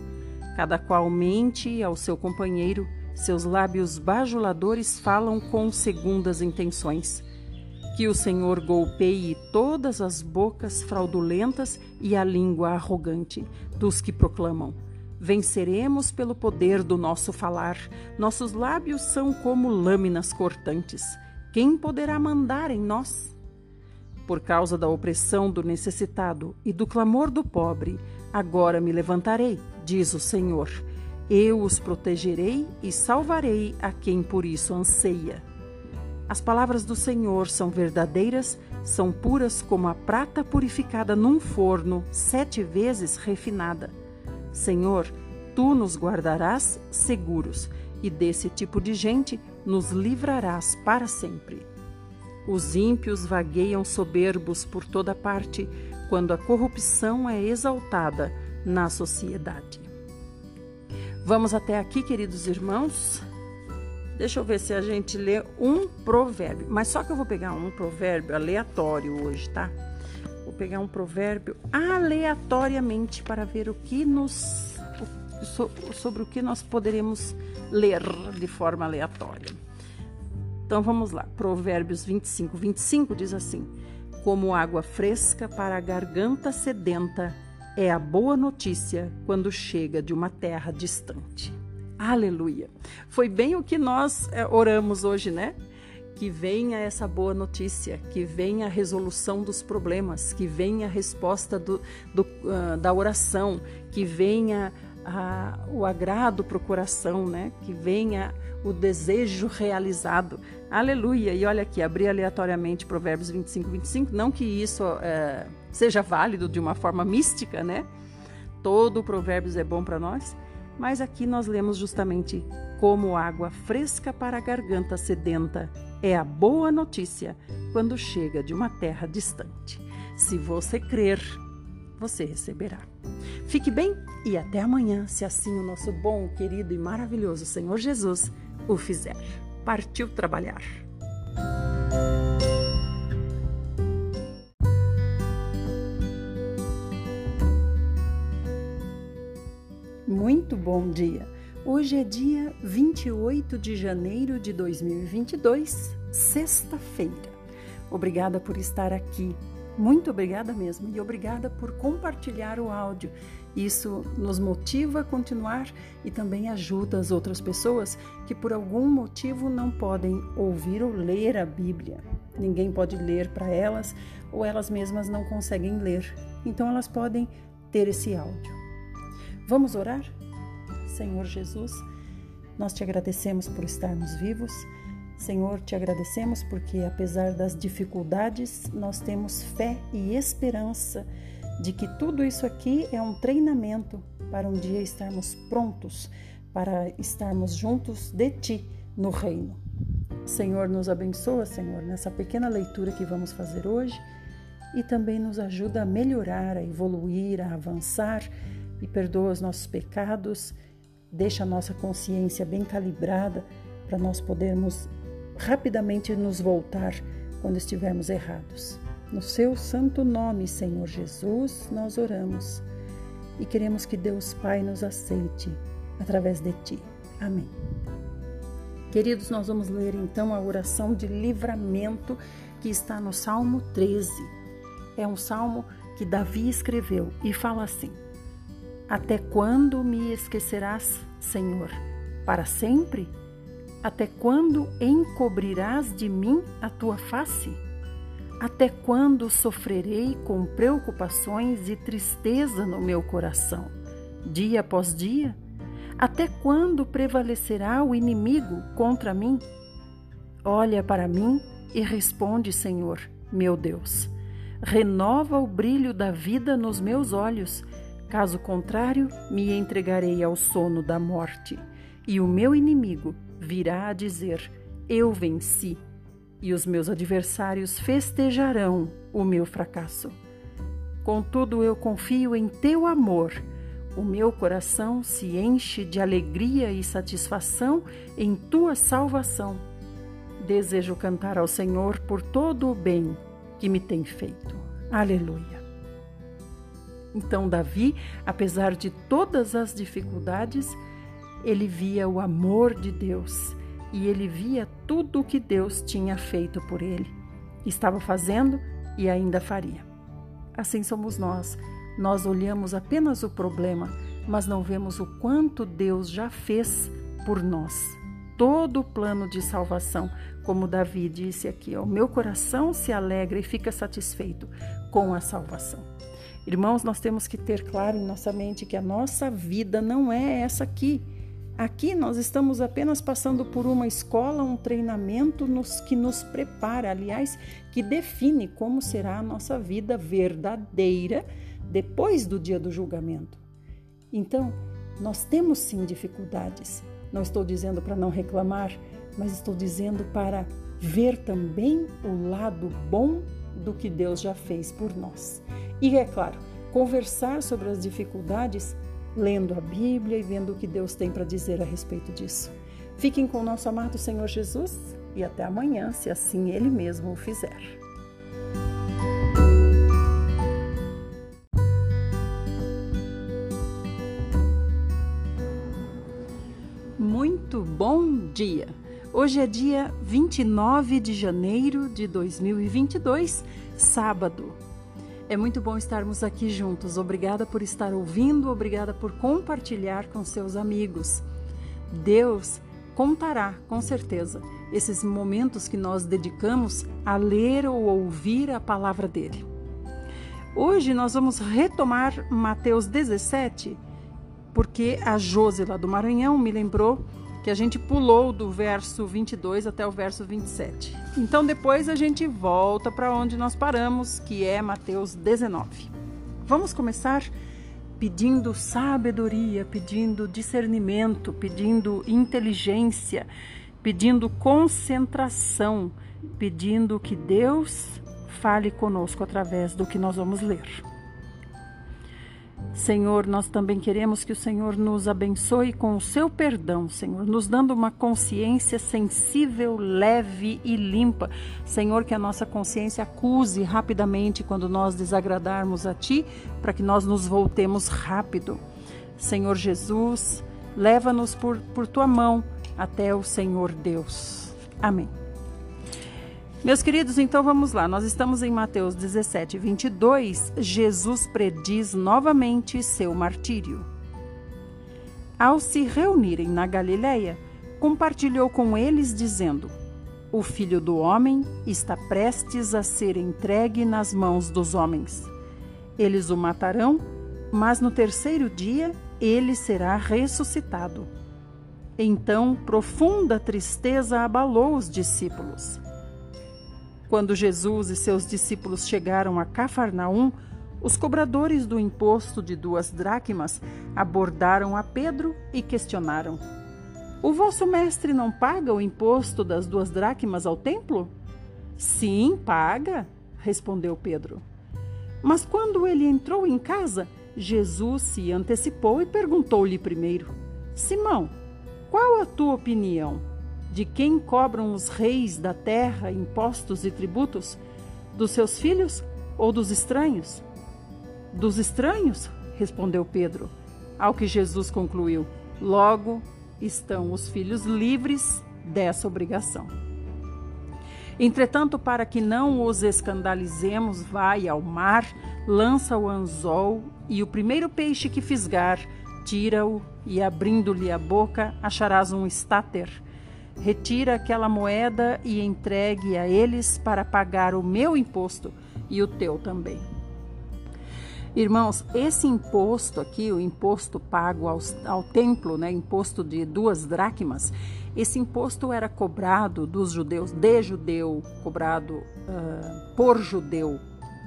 Cada qual mente ao seu companheiro seus lábios bajuladores falam com segundas intenções. Que o Senhor golpeie todas as bocas fraudulentas e a língua arrogante dos que proclamam: Venceremos pelo poder do nosso falar. Nossos lábios são como lâminas cortantes. Quem poderá mandar em nós? Por causa da opressão do necessitado e do clamor do pobre, agora me levantarei, diz o Senhor eu os protegerei e salvarei a quem por isso anseia. As palavras do Senhor são verdadeiras, são puras como a prata purificada num forno, sete vezes refinada. Senhor, tu nos guardarás seguros e desse tipo de gente nos livrarás para sempre. Os ímpios vagueiam soberbos por toda parte quando a corrupção é exaltada na sociedade. Vamos até aqui, queridos irmãos. Deixa eu ver se a gente lê um provérbio. Mas só que eu vou pegar um provérbio aleatório hoje, tá? Vou pegar um provérbio aleatoriamente para ver o que nos sobre o que nós poderemos ler de forma aleatória. Então vamos lá. Provérbios 25, 25 diz assim: Como água fresca para a garganta sedenta é a boa notícia quando chega de uma terra distante. Aleluia! Foi bem o que nós é, oramos hoje, né? Que venha essa boa notícia, que venha a resolução dos problemas, que venha a resposta do, do, uh, da oração, que venha o agrado para o coração, né? Que venha o desejo realizado. Aleluia! E olha aqui, abri aleatoriamente Provérbios 25, 25. Não que isso é, seja válido de uma forma mística, né? Todo o Provérbios é bom para nós, mas aqui nós lemos justamente como água fresca para a garganta sedenta é a boa notícia quando chega de uma terra distante. Se você crer você receberá. Fique bem e até amanhã, se assim o nosso bom, querido e maravilhoso Senhor Jesus o fizer. Partiu trabalhar. Muito bom dia! Hoje é dia 28 de janeiro de 2022, sexta-feira. Obrigada por estar aqui. Muito obrigada mesmo e obrigada por compartilhar o áudio. Isso nos motiva a continuar e também ajuda as outras pessoas que por algum motivo não podem ouvir ou ler a Bíblia. Ninguém pode ler para elas ou elas mesmas não conseguem ler. Então elas podem ter esse áudio. Vamos orar? Senhor Jesus, nós te agradecemos por estarmos vivos. Senhor, te agradecemos porque, apesar das dificuldades, nós temos fé e esperança de que tudo isso aqui é um treinamento para um dia estarmos prontos para estarmos juntos de Ti no reino. Senhor, nos abençoa, Senhor, nessa pequena leitura que vamos fazer hoje e também nos ajuda a melhorar, a evoluir, a avançar e perdoa os nossos pecados deixa a nossa consciência bem calibrada para nós podermos rapidamente nos voltar quando estivermos errados. No seu santo nome, Senhor Jesus, nós oramos e queremos que Deus Pai nos aceite através de ti. Amém. Queridos, nós vamos ler então a oração de livramento que está no Salmo 13. É um salmo que Davi escreveu e fala assim: até quando me esquecerás, Senhor? Para sempre? Até quando encobrirás de mim a tua face? Até quando sofrerei com preocupações e tristeza no meu coração, dia após dia? Até quando prevalecerá o inimigo contra mim? Olha para mim e responde, Senhor, meu Deus. Renova o brilho da vida nos meus olhos Caso contrário, me entregarei ao sono da morte, e o meu inimigo virá a dizer: Eu venci, e os meus adversários festejarão o meu fracasso. Contudo, eu confio em teu amor. O meu coração se enche de alegria e satisfação em tua salvação. Desejo cantar ao Senhor por todo o bem que me tem feito. Aleluia. Então, Davi, apesar de todas as dificuldades, ele via o amor de Deus e ele via tudo o que Deus tinha feito por ele, estava fazendo e ainda faria. Assim somos nós. Nós olhamos apenas o problema, mas não vemos o quanto Deus já fez por nós. Todo o plano de salvação, como Davi disse aqui, o meu coração se alegra e fica satisfeito com a salvação. Irmãos, nós temos que ter claro em nossa mente que a nossa vida não é essa aqui. Aqui nós estamos apenas passando por uma escola, um treinamento nos, que nos prepara, aliás, que define como será a nossa vida verdadeira depois do dia do julgamento. Então, nós temos sim dificuldades. Não estou dizendo para não reclamar, mas estou dizendo para ver também o lado bom do que Deus já fez por nós. E é claro, conversar sobre as dificuldades lendo a Bíblia e vendo o que Deus tem para dizer a respeito disso. Fiquem com o nosso amado Senhor Jesus e até amanhã, se assim Ele mesmo o fizer. Muito bom dia! Hoje é dia 29 de janeiro de 2022, sábado. É muito bom estarmos aqui juntos. Obrigada por estar ouvindo, obrigada por compartilhar com seus amigos. Deus contará, com certeza, esses momentos que nós dedicamos a ler ou ouvir a palavra dele. Hoje nós vamos retomar Mateus 17, porque a Josi lá do Maranhão me lembrou que a gente pulou do verso 22 até o verso 27. Então depois a gente volta para onde nós paramos, que é Mateus 19. Vamos começar pedindo sabedoria, pedindo discernimento, pedindo inteligência, pedindo concentração, pedindo que Deus fale conosco através do que nós vamos ler. Senhor, nós também queremos que o Senhor nos abençoe com o seu perdão, Senhor, nos dando uma consciência sensível, leve e limpa. Senhor, que a nossa consciência acuse rapidamente quando nós desagradarmos a Ti, para que nós nos voltemos rápido. Senhor Jesus, leva-nos por, por Tua mão até o Senhor Deus. Amém. Meus queridos, então vamos lá. Nós estamos em Mateus 17, 22. Jesus prediz novamente seu martírio. Ao se reunirem na Galiléia, compartilhou com eles, dizendo: O filho do homem está prestes a ser entregue nas mãos dos homens. Eles o matarão, mas no terceiro dia ele será ressuscitado. Então, profunda tristeza abalou os discípulos. Quando Jesus e seus discípulos chegaram a Cafarnaum, os cobradores do imposto de duas dracmas abordaram a Pedro e questionaram: O vosso mestre não paga o imposto das duas dracmas ao templo? Sim, paga, respondeu Pedro. Mas quando ele entrou em casa, Jesus se antecipou e perguntou-lhe primeiro: Simão, qual a tua opinião? De quem cobram os reis da terra impostos e tributos? Dos seus filhos ou dos estranhos? Dos estranhos, respondeu Pedro. Ao que Jesus concluiu: Logo estão os filhos livres dessa obrigação. Entretanto, para que não os escandalizemos, vai ao mar, lança o anzol e o primeiro peixe que fisgar, tira-o e, abrindo-lhe a boca, acharás um estáter Retira aquela moeda e entregue a eles para pagar o meu imposto e o teu também. Irmãos, esse imposto aqui, o imposto pago ao, ao templo, né, imposto de duas dracmas, esse imposto era cobrado dos judeus, de judeu, cobrado uh, por judeu,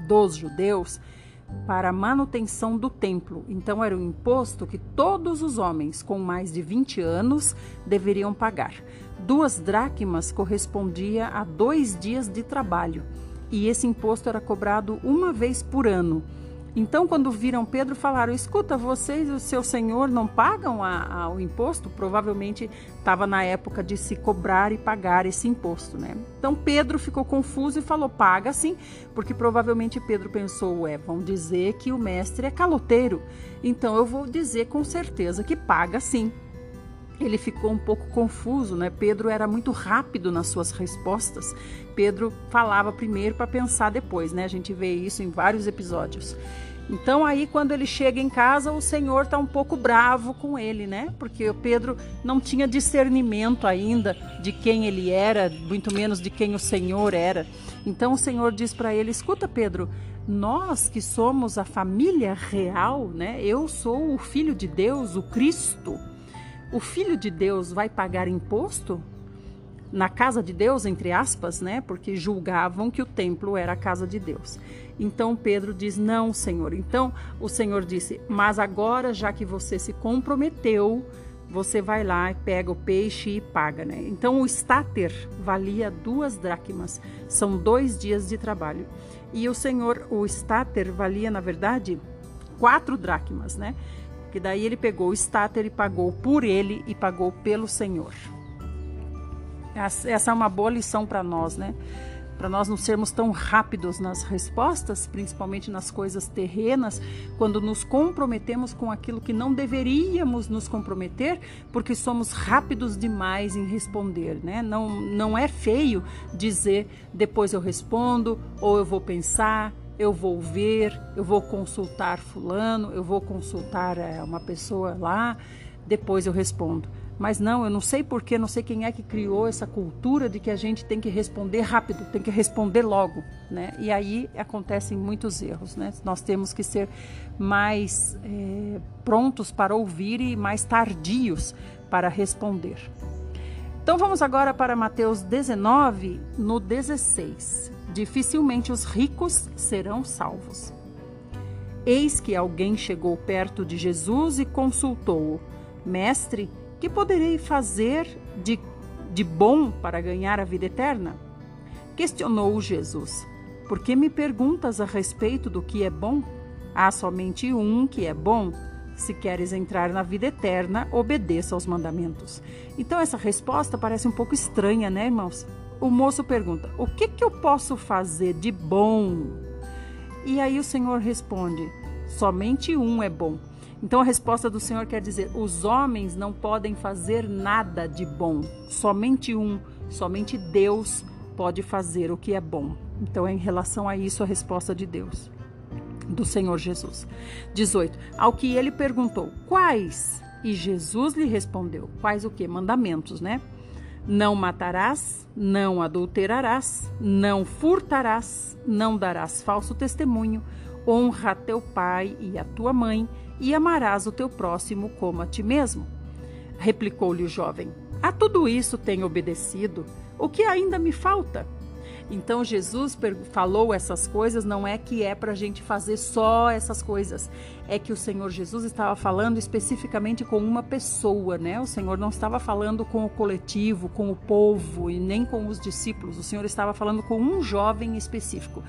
dos judeus, para manutenção do templo. Então, era um imposto que todos os homens com mais de 20 anos deveriam pagar. Duas dracmas correspondia a dois dias de trabalho e esse imposto era cobrado uma vez por ano. Então, quando viram Pedro, falaram: Escuta, vocês e o seu senhor não pagam a, a, o imposto? Provavelmente estava na época de se cobrar e pagar esse imposto, né? Então, Pedro ficou confuso e falou: Paga sim, porque provavelmente Pedro pensou: Ué, vão dizer que o mestre é caloteiro, então eu vou dizer com certeza que paga sim ele ficou um pouco confuso, né? Pedro era muito rápido nas suas respostas. Pedro falava primeiro para pensar depois, né? A gente vê isso em vários episódios. Então aí quando ele chega em casa, o Senhor está um pouco bravo com ele, né? Porque o Pedro não tinha discernimento ainda de quem ele era, muito menos de quem o Senhor era. Então o Senhor diz para ele: "Escuta, Pedro, nós que somos a família real, né? Eu sou o filho de Deus, o Cristo o filho de Deus vai pagar imposto na casa de Deus, entre aspas, né? Porque julgavam que o templo era a casa de Deus. Então Pedro diz: Não, Senhor. Então o Senhor disse: Mas agora, já que você se comprometeu, você vai lá e pega o peixe e paga, né? Então o estáter valia duas dracmas, são dois dias de trabalho. E o Senhor, o estáter valia, na verdade, quatro dracmas, né? Que daí ele pegou o estáter e pagou por ele e pagou pelo Senhor. Essa é uma boa lição para nós, né? Para nós não sermos tão rápidos nas respostas, principalmente nas coisas terrenas, quando nos comprometemos com aquilo que não deveríamos nos comprometer, porque somos rápidos demais em responder, né? Não, não é feio dizer depois eu respondo ou eu vou pensar, eu vou ver, eu vou consultar fulano, eu vou consultar é, uma pessoa lá, depois eu respondo. Mas não, eu não sei porquê, não sei quem é que criou essa cultura de que a gente tem que responder rápido, tem que responder logo, né? E aí acontecem muitos erros, né? Nós temos que ser mais é, prontos para ouvir e mais tardios para responder. Então vamos agora para Mateus 19, no 16 dificilmente os ricos serão salvos. Eis que alguém chegou perto de Jesus e consultou-o: Mestre, que poderei fazer de, de bom para ganhar a vida eterna? Questionou Jesus: Por que me perguntas a respeito do que é bom? Há somente um que é bom. Se queres entrar na vida eterna, obedeça aos mandamentos. Então, essa resposta parece um pouco estranha, né, irmãos? O moço pergunta: O que, que eu posso fazer de bom? E aí o Senhor responde: Somente um é bom. Então a resposta do Senhor quer dizer: os homens não podem fazer nada de bom. Somente um, somente Deus pode fazer o que é bom. Então é em relação a isso a resposta de Deus, do Senhor Jesus. 18. Ao que ele perguntou: Quais? E Jesus lhe respondeu: Quais o que? Mandamentos, né? Não matarás, não adulterarás, não furtarás, não darás falso testemunho, honra teu pai e a tua mãe e amarás o teu próximo como a ti mesmo. Replicou-lhe o jovem: A tudo isso tenho obedecido. O que ainda me falta? Então Jesus falou essas coisas, não é que é para a gente fazer só essas coisas, é que o Senhor Jesus estava falando especificamente com uma pessoa, né? O Senhor não estava falando com o coletivo, com o povo e nem com os discípulos, o Senhor estava falando com um jovem específico.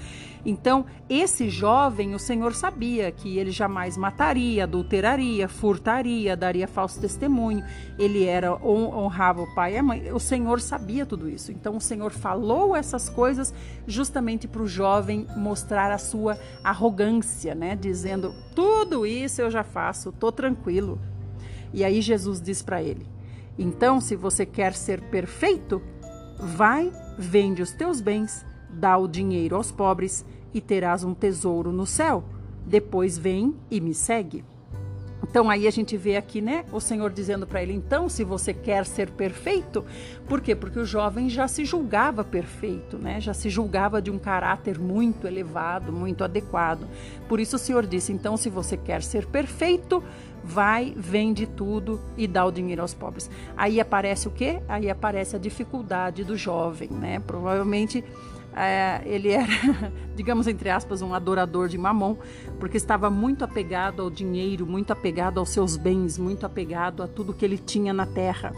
Então, esse jovem, o Senhor sabia que ele jamais mataria, adulteraria, furtaria, daria falso testemunho, ele era honrava o pai e a mãe. O Senhor sabia tudo isso. Então, o Senhor falou essas coisas justamente para o jovem mostrar a sua arrogância, né? Dizendo: tudo isso eu já faço, tô tranquilo. E aí Jesus diz para ele: então, se você quer ser perfeito, vai, vende os teus bens dá o dinheiro aos pobres e terás um tesouro no céu. Depois vem e me segue. Então aí a gente vê aqui, né, o Senhor dizendo para ele, então, se você quer ser perfeito, por quê? Porque o jovem já se julgava perfeito, né? Já se julgava de um caráter muito elevado, muito adequado. Por isso o Senhor disse, então, se você quer ser perfeito, vai, vende tudo e dá o dinheiro aos pobres. Aí aparece o quê? Aí aparece a dificuldade do jovem, né? Provavelmente é, ele era, digamos entre aspas, um adorador de Mamon, porque estava muito apegado ao dinheiro, muito apegado aos seus bens, muito apegado a tudo que ele tinha na terra.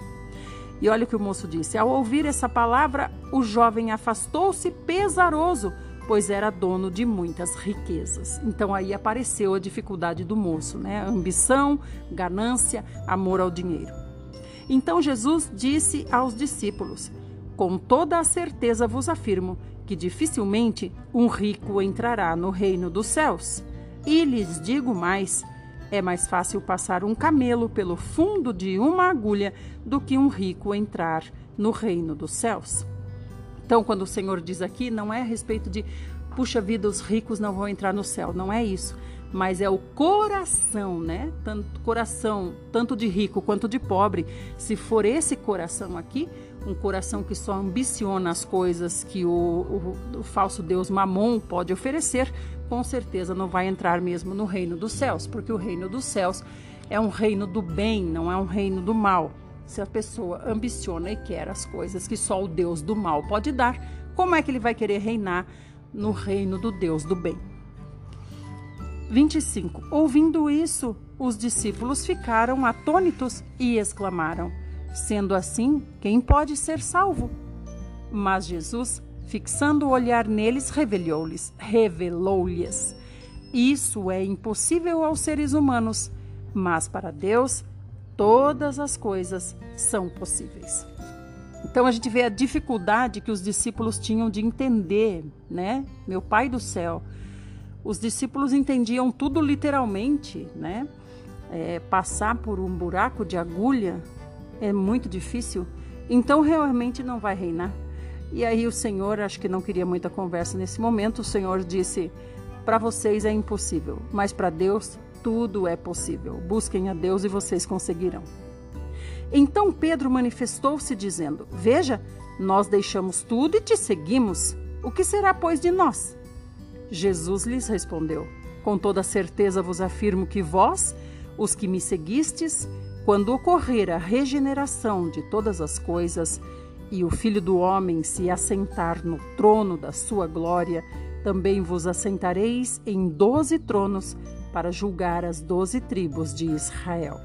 E olha o que o moço disse: ao ouvir essa palavra, o jovem afastou-se pesaroso, pois era dono de muitas riquezas. Então aí apareceu a dificuldade do moço, né? Ambição, ganância, amor ao dinheiro. Então Jesus disse aos discípulos: Com toda a certeza vos afirmo que dificilmente um rico entrará no reino dos céus. E lhes digo mais: é mais fácil passar um camelo pelo fundo de uma agulha do que um rico entrar no reino dos céus. Então, quando o Senhor diz aqui, não é a respeito de, puxa vida, os ricos não vão entrar no céu, não é isso. Mas é o coração, né? Tanto coração, tanto de rico quanto de pobre. Se for esse coração aqui, um coração que só ambiciona as coisas que o, o, o, falso Deus Mamon pode oferecer, com certeza não vai entrar mesmo no reino dos céus, porque o reino dos céus é um reino do bem, não é um reino do mal. Se a pessoa ambiciona e quer as coisas que só o Deus do mal pode dar, como é que ele vai querer reinar no reino do Deus do bem? 25. Ouvindo isso, os discípulos ficaram atônitos e exclamaram: Sendo assim, quem pode ser salvo? Mas Jesus, fixando o olhar neles, revelou-lhes, revelou-lhes: Isso é impossível aos seres humanos, mas para Deus todas as coisas são possíveis. Então a gente vê a dificuldade que os discípulos tinham de entender, né? Meu Pai do céu. Os discípulos entendiam tudo literalmente, né? É, passar por um buraco de agulha é muito difícil, então realmente não vai reinar. E aí o Senhor, acho que não queria muita conversa nesse momento, o Senhor disse: Para vocês é impossível, mas para Deus tudo é possível. Busquem a Deus e vocês conseguirão. Então Pedro manifestou-se dizendo: Veja, nós deixamos tudo e te seguimos. O que será, pois, de nós? Jesus lhes respondeu: Com toda certeza vos afirmo que vós, os que me seguistes, quando ocorrer a regeneração de todas as coisas e o Filho do Homem se assentar no trono da sua glória, também vos assentareis em doze tronos para julgar as doze tribos de Israel.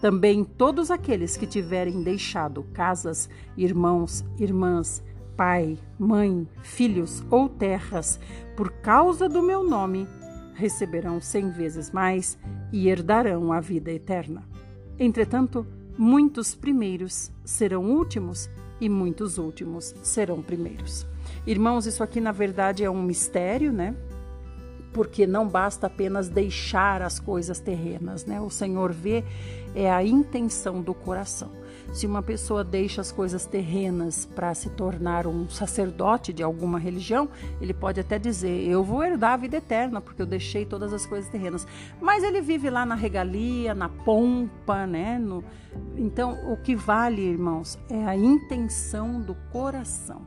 Também todos aqueles que tiverem deixado casas, irmãos, irmãs, pai, mãe, filhos ou terras, por causa do meu nome, receberão cem vezes mais e herdarão a vida eterna. Entretanto, muitos primeiros serão últimos e muitos últimos serão primeiros. Irmãos, isso aqui na verdade é um mistério, né? Porque não basta apenas deixar as coisas terrenas, né? O Senhor vê é a intenção do coração. Se uma pessoa deixa as coisas terrenas para se tornar um sacerdote de alguma religião, ele pode até dizer: Eu vou herdar a vida eterna, porque eu deixei todas as coisas terrenas. Mas ele vive lá na regalia, na pompa, né? No... Então, o que vale, irmãos, é a intenção do coração.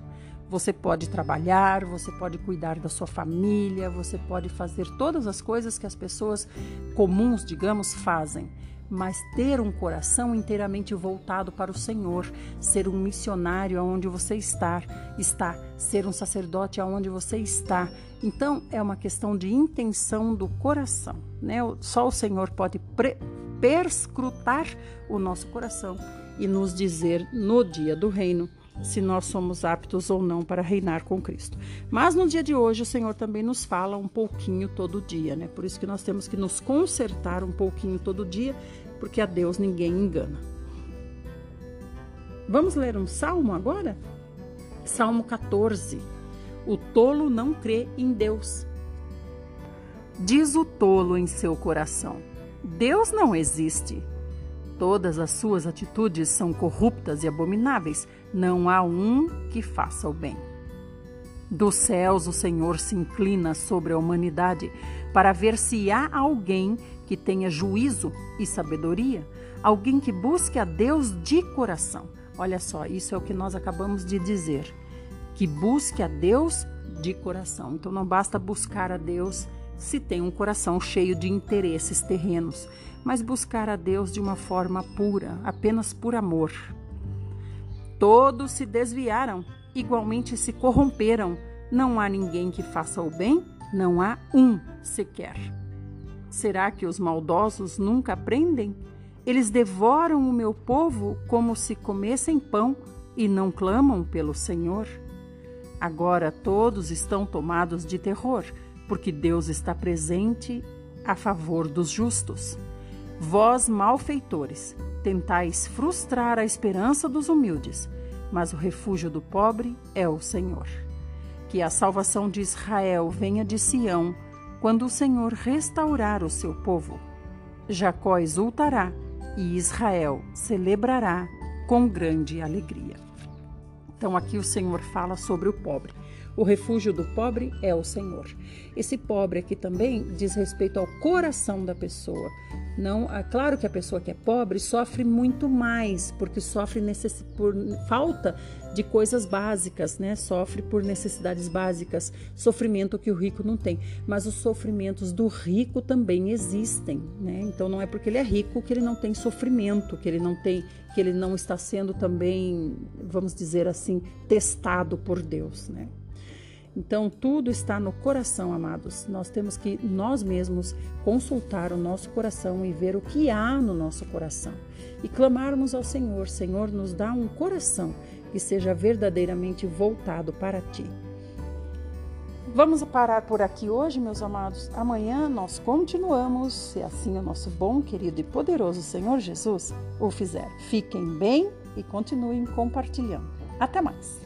Você pode trabalhar, você pode cuidar da sua família, você pode fazer todas as coisas que as pessoas comuns, digamos, fazem mas ter um coração inteiramente voltado para o Senhor, ser um missionário aonde você está, está, ser um sacerdote aonde você está. Então é uma questão de intenção do coração, né? Só o Senhor pode perscrutar o nosso coração e nos dizer no dia do reino se nós somos aptos ou não para reinar com Cristo. Mas no dia de hoje o Senhor também nos fala um pouquinho todo dia, né? Por isso que nós temos que nos consertar um pouquinho todo dia, porque a Deus ninguém engana. Vamos ler um salmo agora? Salmo 14. O tolo não crê em Deus. Diz o tolo em seu coração: Deus não existe. Todas as suas atitudes são corruptas e abomináveis. Não há um que faça o bem. Dos céus o Senhor se inclina sobre a humanidade para ver se há alguém que tenha juízo e sabedoria, alguém que busque a Deus de coração. Olha só, isso é o que nós acabamos de dizer. Que busque a Deus de coração. Então não basta buscar a Deus se tem um coração cheio de interesses terrenos, mas buscar a Deus de uma forma pura, apenas por amor. Todos se desviaram, igualmente se corromperam. Não há ninguém que faça o bem, não há um sequer. Será que os maldosos nunca aprendem? Eles devoram o meu povo como se comessem pão e não clamam pelo Senhor. Agora todos estão tomados de terror porque Deus está presente a favor dos justos. Vós, malfeitores, tentais frustrar a esperança dos humildes, mas o refúgio do pobre é o Senhor. Que a salvação de Israel venha de Sião, quando o Senhor restaurar o seu povo. Jacó exultará e Israel celebrará com grande alegria. Então, aqui o Senhor fala sobre o pobre. O refúgio do pobre é o Senhor. Esse pobre aqui também diz respeito ao coração da pessoa. Não, é claro que a pessoa que é pobre sofre muito mais, porque sofre necess... por falta de coisas básicas, né? Sofre por necessidades básicas, sofrimento que o rico não tem. Mas os sofrimentos do rico também existem, né? Então não é porque ele é rico que ele não tem sofrimento, que ele não tem, que ele não está sendo também, vamos dizer assim, testado por Deus, né? Então, tudo está no coração, amados. Nós temos que nós mesmos consultar o nosso coração e ver o que há no nosso coração. E clamarmos ao Senhor: Senhor, nos dá um coração que seja verdadeiramente voltado para ti. Vamos parar por aqui hoje, meus amados. Amanhã nós continuamos, se assim o nosso bom, querido e poderoso Senhor Jesus o fizer. Fiquem bem e continuem compartilhando. Até mais!